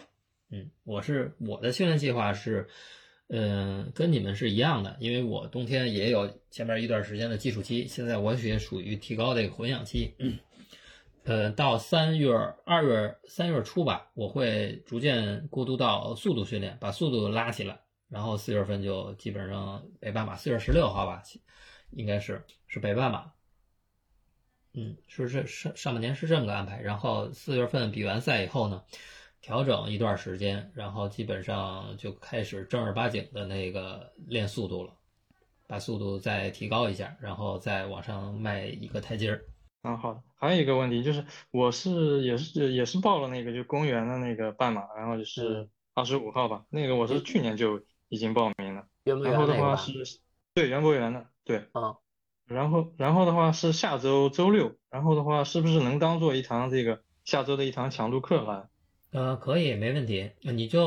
嗯，我是我的训练计划是，嗯，跟你们是一样的，因为我冬天也有前面一段时间的基础期，现在我也属于提高这个混养期。呃，到三月、二月、三月初吧，我会逐渐过渡到速度训练，把速度拉起来，然后四月份就基本上北半马，四月十六号吧，应该是是北半马。嗯，是是上上半年是这么个安排，然后四月份比完赛以后呢，调整一段时间，然后基本上就开始正儿八经的那个练速度了，把速度再提高一下，然后再往上迈一个台阶儿。啊，好的。还有一个问题就是，我是也是也是报了那个就公园的那个半马，然后就是二十五号吧，那个我是去年就已经报名了。园博园然后的话是，对园博园的，对。啊。然后然后的话是下周周六，然后的话是不是能当做一堂这个下周的一堂强度课来？呃，可以，没问题。你就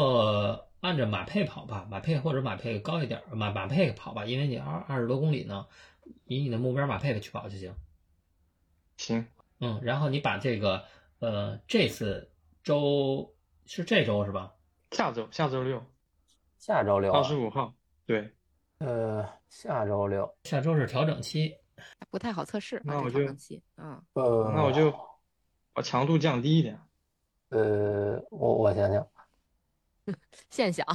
按着马配跑吧，马配或者马配高一点儿，马马配跑吧，因为你二二十多公里呢，以你的目标马配去跑就行。行，嗯，然后你把这个呃这次周是这周是吧？下周下周六，下周六啊二十五号，对。呃，下周六，下周是调整期，不太好测试。那我就啊这调整期嗯，呃，那我就把强度降低一点。呃，我我想想 现象。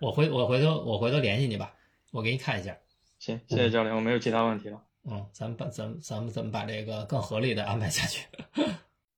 我回我回头我回头联系你吧，我给你看一下。行，谢谢教练，我没有其他问题了。嗯，咱们把咱们咱们怎么把这个更合理的安排下去？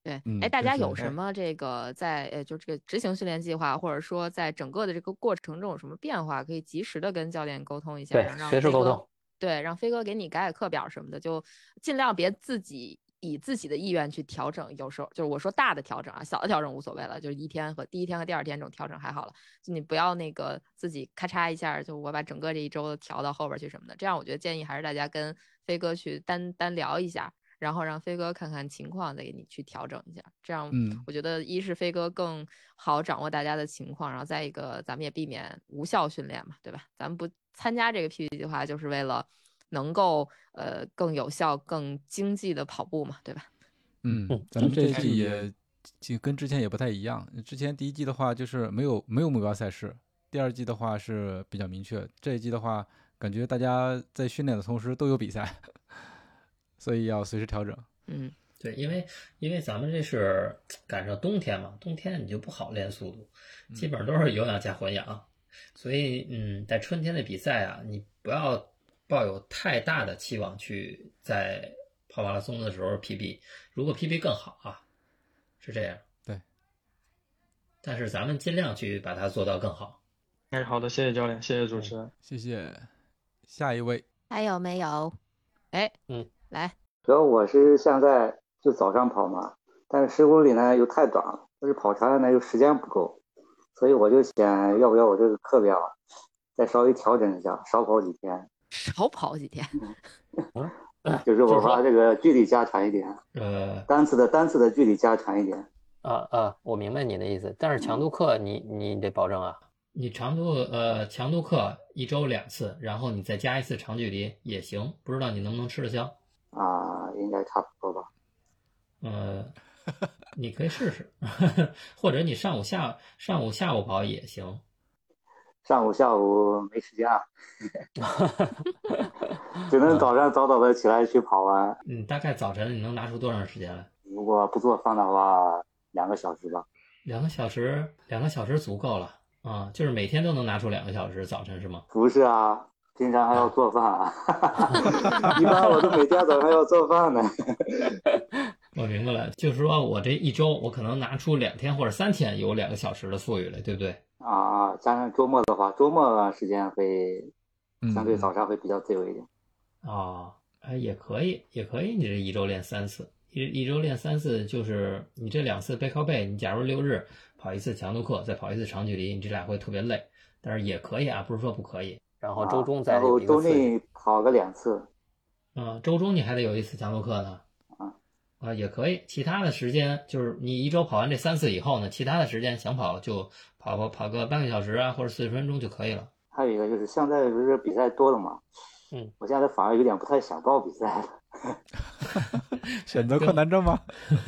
对，嗯哎，大家有什么这个在呃，就这个执行训练计划，或者说在整个的这个过程中有什么变化，可以及时的跟教练沟通一下，对然后让飞哥随时沟通。对，让飞哥给你改改课表什么的，就尽量别自己以自己的意愿去调整。有时候就是我说大的调整啊，小的调整无所谓了，就是一天和第一天和第二天这种调整还好了。就你不要那个自己咔嚓一下，就我把整个这一周调到后边去什么的。这样我觉得建议还是大家跟飞哥去单单聊一下，然后让飞哥看看情况，再给你去调整一下。这样嗯我觉得一是飞哥更好掌握大家的情况，然后再一个咱们也避免无效训练嘛，对吧？咱们不参加这个 PP 计划，就是为了能够呃更有效、更经济的跑步嘛，对吧？嗯嗯，咱们这一嗯季也就跟之前也不太一样。之前第一季的话就是没有没有目标赛事，第二季的话是比较明确，这一季的话感觉大家在训练的同时都有比赛，所以要随时调整。嗯，对，因为因为咱们这是赶上冬天嘛，冬天你就不好练速度，基本上都是有氧加混氧，所以嗯，在春天的比赛啊，你不要抱有太大的期望去在跑马拉松的时候 PB，如果 PB 更好啊，是这样。对，但是咱们尽量去把它做到更好。哎，好的，谢谢教练，谢谢主持人。谢谢，下一位。还有没有？哎，嗯，来，主要我是现在就早上跑嘛，但是十公里呢又太短了，要是跑长了呢又时间不够，所以我就想要不要我这个课表再稍微调整一下，少跑几天，少跑几天。就是我把这个距离加长一点，呃，单次的单次的距离加长一点。啊啊，我明白你的意思，但是强度课你你得保证啊。你长度呃强度课一周两次，然后你再加一次长距离也行，不知道你能不能吃得消？啊，应该差不多吧。呃，你可以试试，或者你上午下上午下午跑也行。上午下午没时间啊，只能早上早早的起来去跑完。嗯，大概早晨你能拿出多长时间来？如果不做饭的话，两个小时吧。两个小时，两个小时足够了啊，就是每天都能拿出两个小时，早晨是吗？不是啊，平常还要做饭啊，一般我都每天早上要做饭呢。我明白了，就是说我这一周我可能拿出两天或者三天有两个小时的富裕来，对不对？啊，加上周末的话，周末时间会嗯相对早上会比较自由一点。哦，哎，也可以，也可以，你这一周练三次，一一周练三次，就是你这两次背靠背，你假如六日跑一次强度课，再跑一次长距离，你这俩会特别累，但是也可以啊，不是说不可以。然后周中再然后周。内跑个两次。嗯，周中你还得有一次强度课呢。啊，也可以。其他的时间就是你一周跑完这三次以后呢，其他的时间想跑就跑跑跑个半个小时啊，或者四十分钟就可以了。还有一个就是现在不是比赛多了嘛，嗯，我现在反而有点不太想报比赛了。选择困难症吗？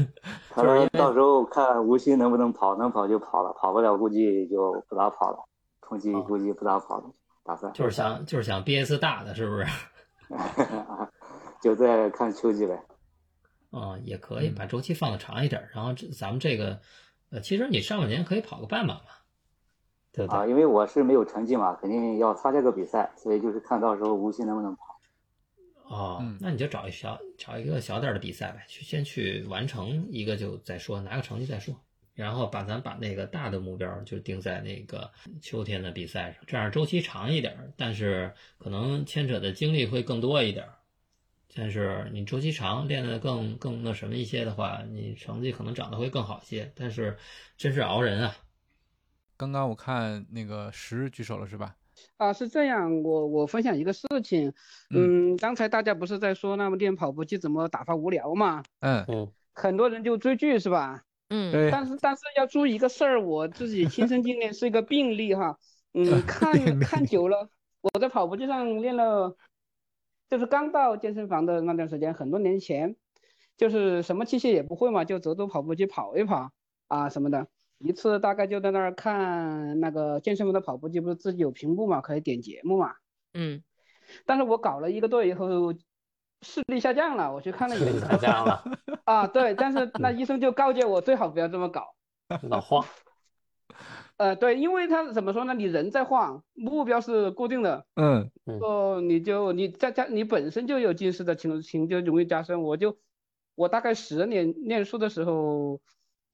他说到时候看无锡能不能跑，能跑就跑了，跑不了估计就不咋跑了，冲击估计不咋跑了，打算。就是想就是想憋一次大的，是不是？就再看秋季呗。啊、也可以把周期放的长一点，然后这咱们这个，呃，其实你上半年可以跑个半马嘛，对不对？啊，因为我是没有成绩嘛，肯定要参加个比赛，所以就是看到时候无锡能不能跑。哦，那你就找一小找一个小点儿的比赛呗，去先去完成一个就再说，拿个成绩再说，然后把咱把那个大的目标就定在那个秋天的比赛上，这样周期长一点儿，但是可能牵扯的精力会更多一点儿。但是你周期长，练得更更那什么一些的话，你成绩可能长得会更好一些。但是真是熬人啊！刚刚我看那个十举手了是吧？啊，是这样，我我分享一个事情，嗯，刚才大家不是在说那么练跑步机怎么打发无聊嘛？嗯嗯，很多人就追剧是吧？嗯对但是但是要注意一个事儿，我自己亲身经历是一个病例哈，嗯，看看久了，我在跑步机上练了，就是刚到健身房的那段时间，很多年前，就是什么器械也不会嘛，就走走跑步机跑一跑啊什么的。一次大概就在那儿看那个健身房的跑步机，不是自己有屏幕嘛，可以点节目嘛。嗯，但是我搞了一个多月以后，视力下降了，我去看了眼科。下降了啊，对，但是那医生就告诫我最好不要这么搞。老晃。呃，对，因为他怎么说呢？你人在晃，目标是固定的，嗯哦，你就你在加你本身就有近视的情情就容易加深。我就我大概十年念书的时候，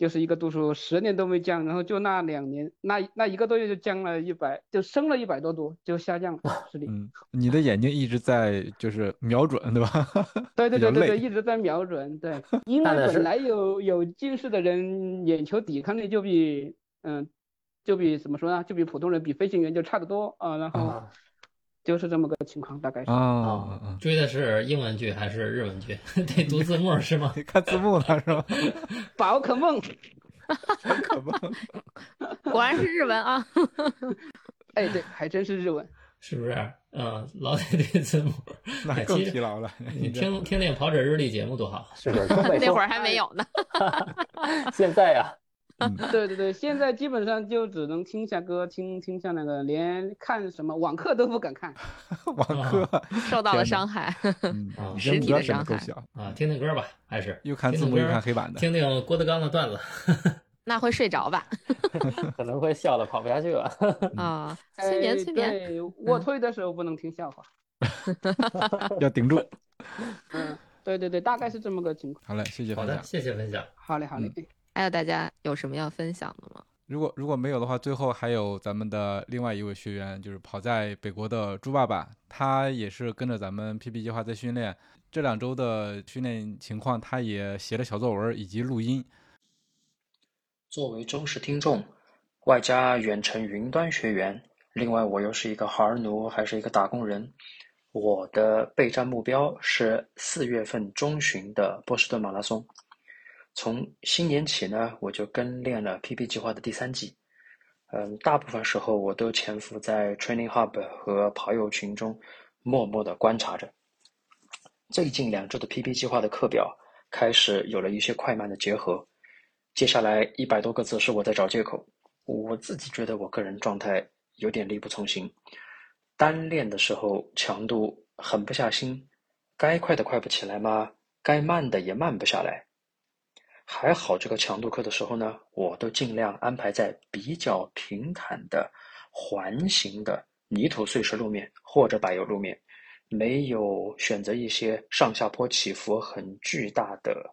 就是一个度数，十年都没降，然后就那两年，那那一个多月就降了一百，就升了一百多度，就下降了视力。嗯，你的眼睛一直在就是瞄准，对吧？对对对对对，一直在瞄准。对，因为本来有有近视的人，眼球抵抗力就比嗯，就比怎么说呢？就比普通人比飞行员就差得多啊。然后就是这么个情况，大概是。啊，嗯追的是英文剧还是日文剧？得读字幕是吗？看字幕了是吧？宝可梦，宝可梦，果然是日文啊。哎，对，还真是日文。是不是？嗯，老得对字幕，那更疲劳了你听听听跑者日历节目多好，是不是，那会儿还没有呢。现在呀，对对对，现在基本上就只能听下歌，听听下那个，连看什么网课都不敢看。网课 受到了伤害。实体的伤害啊，听听歌吧，还是又看字幕又看黑板的听听郭德纲的段子，那会睡着吧？可能会笑的跑不下去了。啊，催眠哎催眠。对，卧推的时候不能听笑话。要顶住。嗯，对对对，大概是这么个情况。好嘞，谢谢好的，分享。谢谢分享。好嘞，好嘞。还有大家有什么要分享的吗？如果如果没有的话，最后还有咱们的另外一位学员，就是跑在北国的猪爸爸，他也是跟着咱们 PP 计划在训练。这两周的训练情况，他也写了小作文以及录音。作为忠实听众，外加远程云端学员，另外我又是一个孩儿奴，还是一个打工人。我的备战目标是四月份中旬的波士顿马拉松。从新年起呢，我就跟练了 PP 计划的第三季。嗯，大部分时候我都潜伏在 Training Hub 和跑友群中，默默地观察着。最近两周的 PP 计划的课表开始有了一些快慢的结合。接下来一百多个字是我在找借口，我自己觉得我个人状态有点力不从心。单练的时候强度狠不下心，该快的快不起来嘛，该慢的也慢不下来。还好这个强度课的时候呢，我都尽量安排在比较平坦的环形的泥土碎石路面或者柏油路面，没有选择一些上下坡起伏很巨大的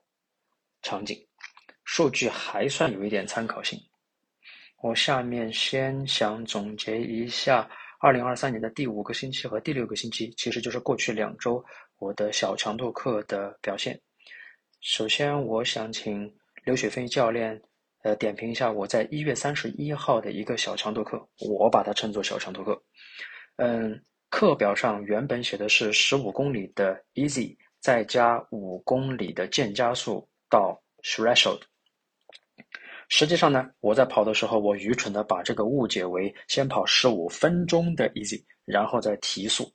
场景。数据还算有一点参考性。我下面先想总结一下二零二三年的第五个星期和第六个星期，其实就是过去两周我的小强度课的表现。首先，我想请刘雪飞教练，呃，点评一下我在一月三十一号的一个小强度课，我把它称作小强度课。嗯，课表上原本写的是十五公里的 easy，再加五公里的渐加速到 threshold。实际上呢，我在跑的时候，我愚蠢的把这个误解为先跑十五分钟的 easy，然后再提速，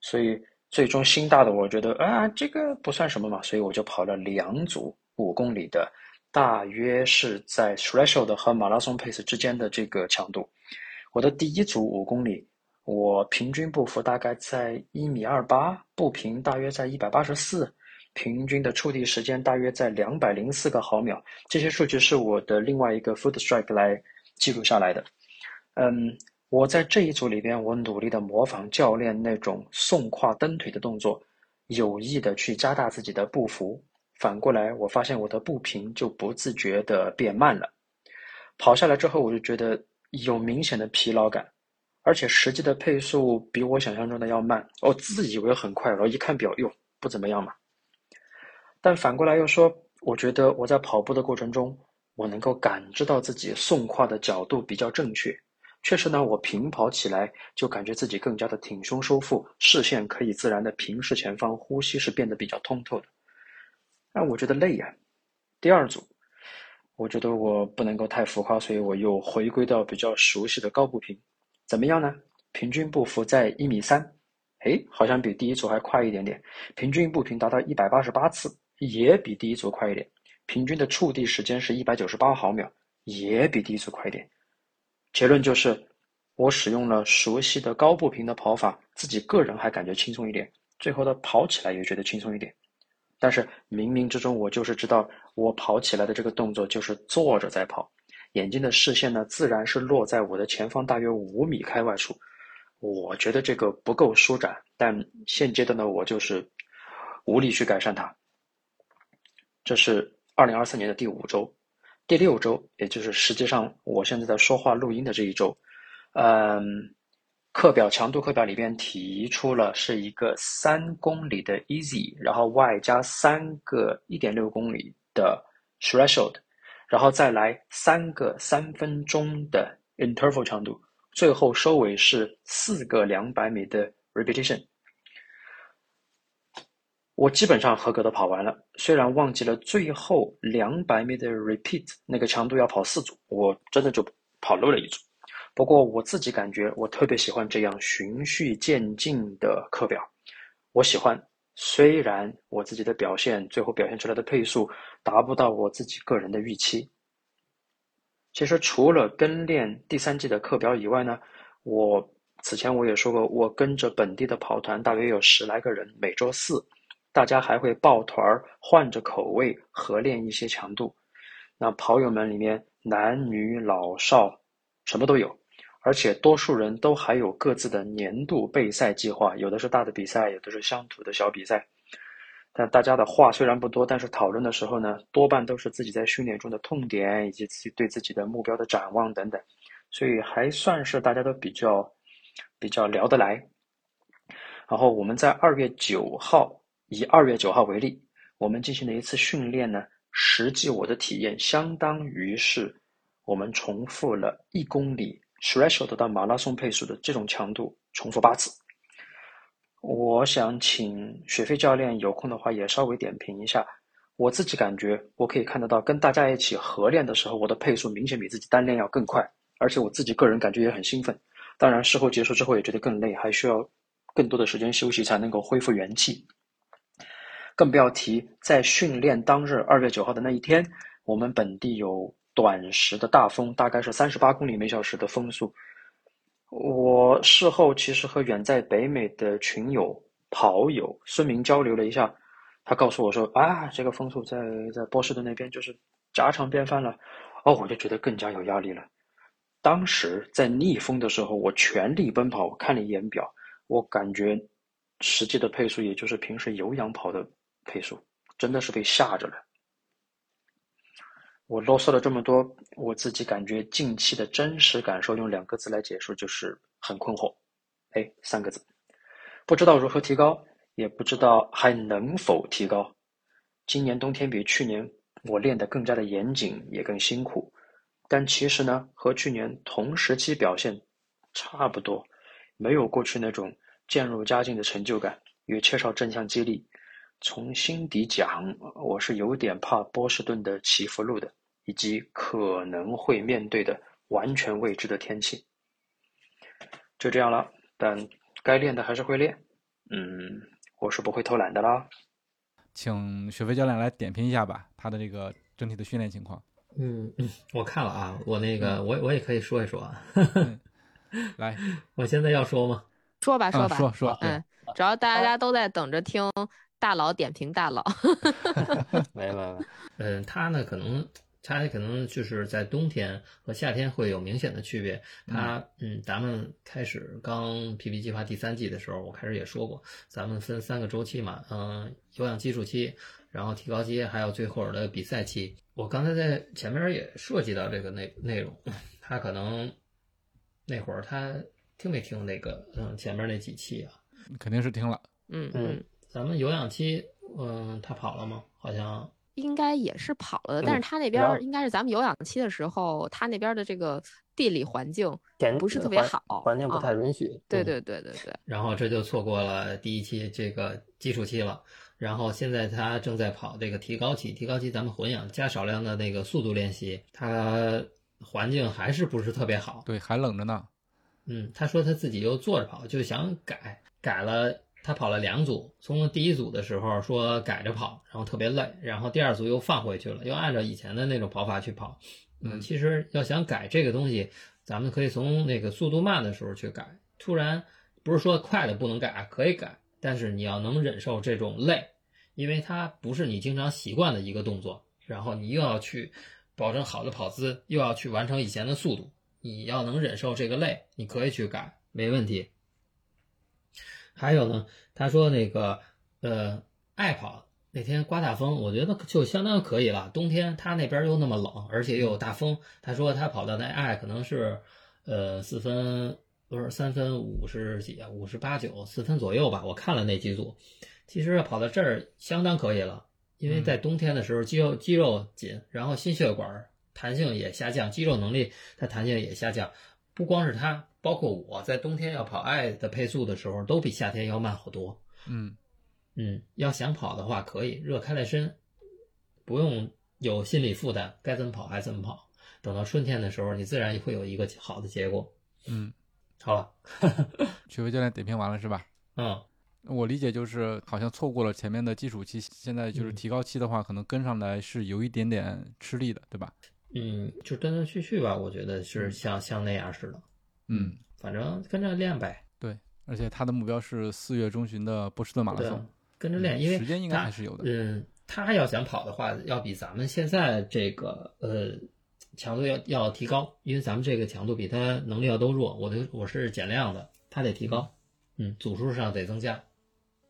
所以最终心大的我觉得啊，这个不算什么嘛，所以我就跑了两组五公里的，大约是在 threshold 和马拉松 pace 之间的这个强度。我的第一组五公里，我平均步幅大概在一米二八，步频大约在一百八十四。平均的触地时间大约在两百零四个毫秒，这些数据是我的另外一个 Foot Strike 来记录下来的。嗯，我在这一组里边，我努力的模仿教练那种送胯蹬腿的动作，有意的去加大自己的步幅。反过来，我发现我的步频就不自觉的变慢了。跑下来之后，我就觉得有明显的疲劳感，而且实际的配速比我想象中的要慢。我自以为很快，然后一看表，哟，不怎么样嘛。但反过来又说，我觉得我在跑步的过程中，我能够感知到自己送胯的角度比较正确。确实呢，我平跑起来就感觉自己更加的挺胸收腹，视线可以自然的平视前方，呼吸是变得比较通透的。但我觉得累呀。第二组，我觉得我不能够太浮夸，所以我又回归到比较熟悉的高步频。怎么样呢？平均步幅在一米三，哎，好像比第一组还快一点点。平均步频达到一百八十八次。也比第一组快一点，平均的触地时间是一百九十八毫秒，也比第一组快一点。结论就是，我使用了熟悉的高步频的跑法，自己个人还感觉轻松一点，最后的跑起来也觉得轻松一点。但是冥冥之中，我就是知道，我跑起来的这个动作就是坐着在跑，眼睛的视线呢，自然是落在我的前方大约五米开外处。我觉得这个不够舒展，但现阶段呢我就是无力去改善它。这是二零二三年的第五周，第六周，也就是实际上我现在在说话录音的这一周，嗯，课表强度课表里边提出了是一个三公里的 easy，然后外加三个一点六公里的 threshold，然后再来三个三分钟的 interval 强度，最后收尾是四个两百米的 repetition。我基本上合格的跑完了，虽然忘记了最后两百米的 repeat 那个强度要跑四组，我真的就跑漏了一组。不过我自己感觉我特别喜欢这样循序渐进的课表，我喜欢。虽然我自己的表现最后表现出来的配速达不到我自己个人的预期。其实除了跟练第三季的课表以外呢，我此前我也说过，我跟着本地的跑团大约有十来个人，每周四。大家还会抱团儿，换着口味合练一些强度。那跑友们里面，男女老少什么都有，而且多数人都还有各自的年度备赛计划，有的是大的比赛，有的是乡土的小比赛。但大家的话虽然不多，但是讨论的时候呢，多半都是自己在训练中的痛点，以及自己对自己的目标的展望等等，所以还算是大家都比较比较聊得来。然后我们在二月九号。以二月九号为例，我们进行了一次训练呢。实际我的体验相当于是我们重复了一公里 threshold 到马拉松配速的这种强度，重复八次。我想请雪飞教练有空的话也稍微点评一下。我自己感觉我可以看得到，跟大家一起合练的时候，我的配速明显比自己单练要更快，而且我自己个人感觉也很兴奋。当然，事后结束之后也觉得更累，还需要更多的时间休息才能够恢复元气。更不要提在训练当日，二月九号的那一天，我们本地有短时的大风，大概是三十八公里每小时的风速。我事后其实和远在北美的群友跑友孙明交流了一下，他告诉我说：“啊，这个风速在在波士顿那边就是家常便饭了。”哦，我就觉得更加有压力了。当时在逆风的时候，我全力奔跑，我看了一眼表，我感觉实际的配速也就是平时有氧跑的。配速真的是被吓着了。我啰嗦了这么多，我自己感觉近期的真实感受用两个字来解释，就是很困惑。哎，三个字，不知道如何提高，也不知道还能否提高。今年冬天比去年我练得更加的严谨，也更辛苦。但其实呢，和去年同时期表现差不多，没有过去那种渐入佳境的成就感，也缺少正向激励。从心底讲，我是有点怕波士顿的起伏路的，以及可能会面对的完全未知的天气。就这样了，但该练的还是会练。嗯，我是不会偷懒的啦。请雪飞教练来点评一下吧，他的这个整体的训练情况。嗯，我看了啊，我那个我我也可以说一说啊。来，我现在要说吗？说吧，说吧，说说。嗯，主要大家都在等着听大佬点评大佬。没没没，嗯，他呢可能他可能就是在冬天和夏天会有明显的区别。他嗯，咱们开始刚 PP 计划第三季的时候，我开始也说过，咱们分三个周期嘛，嗯，有氧基础期，然后提高期，还有最后的比赛期。我刚才在前面也涉及到这个内内容，他可能那会儿他听没听那个嗯前面那几期啊？肯定是听了。嗯嗯，咱们有氧期，嗯，他跑了吗？好像应该也是跑了的，但是他那边应该是咱们有氧期的时候，他那边的这个地理环境不是特别好，环境不太允许。对对对对对。然后这就错过了第一期这个基础期了。然后现在他正在跑这个提高期，提高期咱们混氧加少量的那个速度练习，他环境还是不是特别好，对，还冷着呢。嗯，他说他自己又坐着跑，就想改，改了，他跑了两组，从第一组的时候说改着跑，然后特别累，然后第二组又放回去了，又按照以前的那种跑法去跑。嗯，其实要想改这个东西，咱们可以从那个速度慢的时候去改，突然不是说快的不能改，可以改。但是你要能忍受这种累，因为它不是你经常习惯的一个动作，然后你又要去保证好的跑姿，又要去完成以前的速度，你要能忍受这个累，你可以去改，没问题。还有呢，他说那个呃爱跑那天刮大风，我觉得就相当可以了。冬天他那边又那么冷，而且又有大风，他说他跑到那爱可能是呃四分。不是三分五十几啊，五十八九四分左右吧。我看了那几组，其实跑到这儿相当可以了。因为在冬天的时候，肌肉肌肉紧，然后心血管弹性也下降，肌肉能力它弹性也下降。不光是他，包括我在冬天要跑爱的配速的时候，都比夏天要慢好多。嗯嗯，要想跑的话，可以热开了身，不用有心理负担，该怎么跑还怎么跑。等到春天的时候，你自然会有一个好的结果。嗯。好了，曲飞教练点评完了是吧？嗯，我理解就是好像错过了前面的基础期，现在就是提高期的话，可能跟上来是有一点点吃力的，对吧？嗯，就断断续续吧，我觉得是像像那样似的。嗯，反正跟着练呗。对，而且他的目标是四月中旬的波士顿马拉松，跟着练，因为时间应该还是有的。嗯，他要想跑的话，要比咱们现在这个呃。强度要要提高，因为咱们这个强度比他能力要都弱。我的我是减量的，他得提高，嗯，组数上得增加，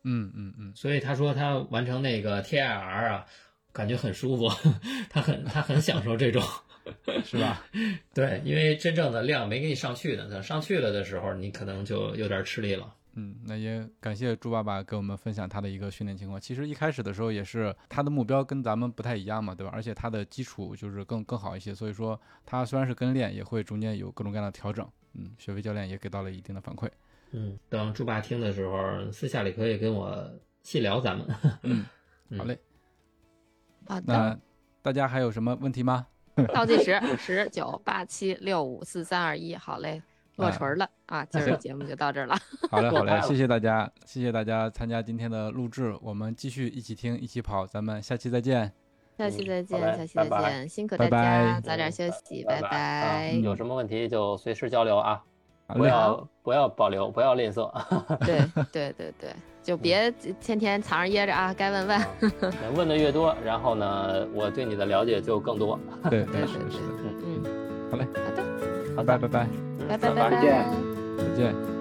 嗯嗯嗯。所以他说他完成那个 T I R 啊，感觉很舒服，他很他很享受这种，是吧？对，因为真正的量没给你上去呢，等上去了的时候，你可能就有点吃力了。嗯，那也感谢朱爸爸给我们分享他的一个训练情况。其实一开始的时候也是他的目标跟咱们不太一样嘛，对吧？而且他的基础就是更更好一些，所以说他虽然是跟练，也会中间有各种各样的调整。嗯，学飞教练也给到了一定的反馈。嗯，等朱爸听的时候，私下里可以跟我细聊咱们。嗯，好嘞。好的。那大家还有什么问题吗？倒计时：十九八七六五四三二一。好嘞。落锤了啊！今儿的节目就到这儿了。好嘞，好嘞，谢谢大家，谢谢大家参加今天的录制。我们继续一起听，一起跑，咱们下期再见。下期再见，下期再见，辛苦大家，早点休息，拜拜。有什么问题就随时交流啊，不要不要保留，不要吝啬。对对对对，就别天天藏着掖着啊，该问问。问的越多，然后呢，我对你的了解就更多。对对对对，嗯，好嘞，好的，好，拜拜拜。拜拜拜拜，再见。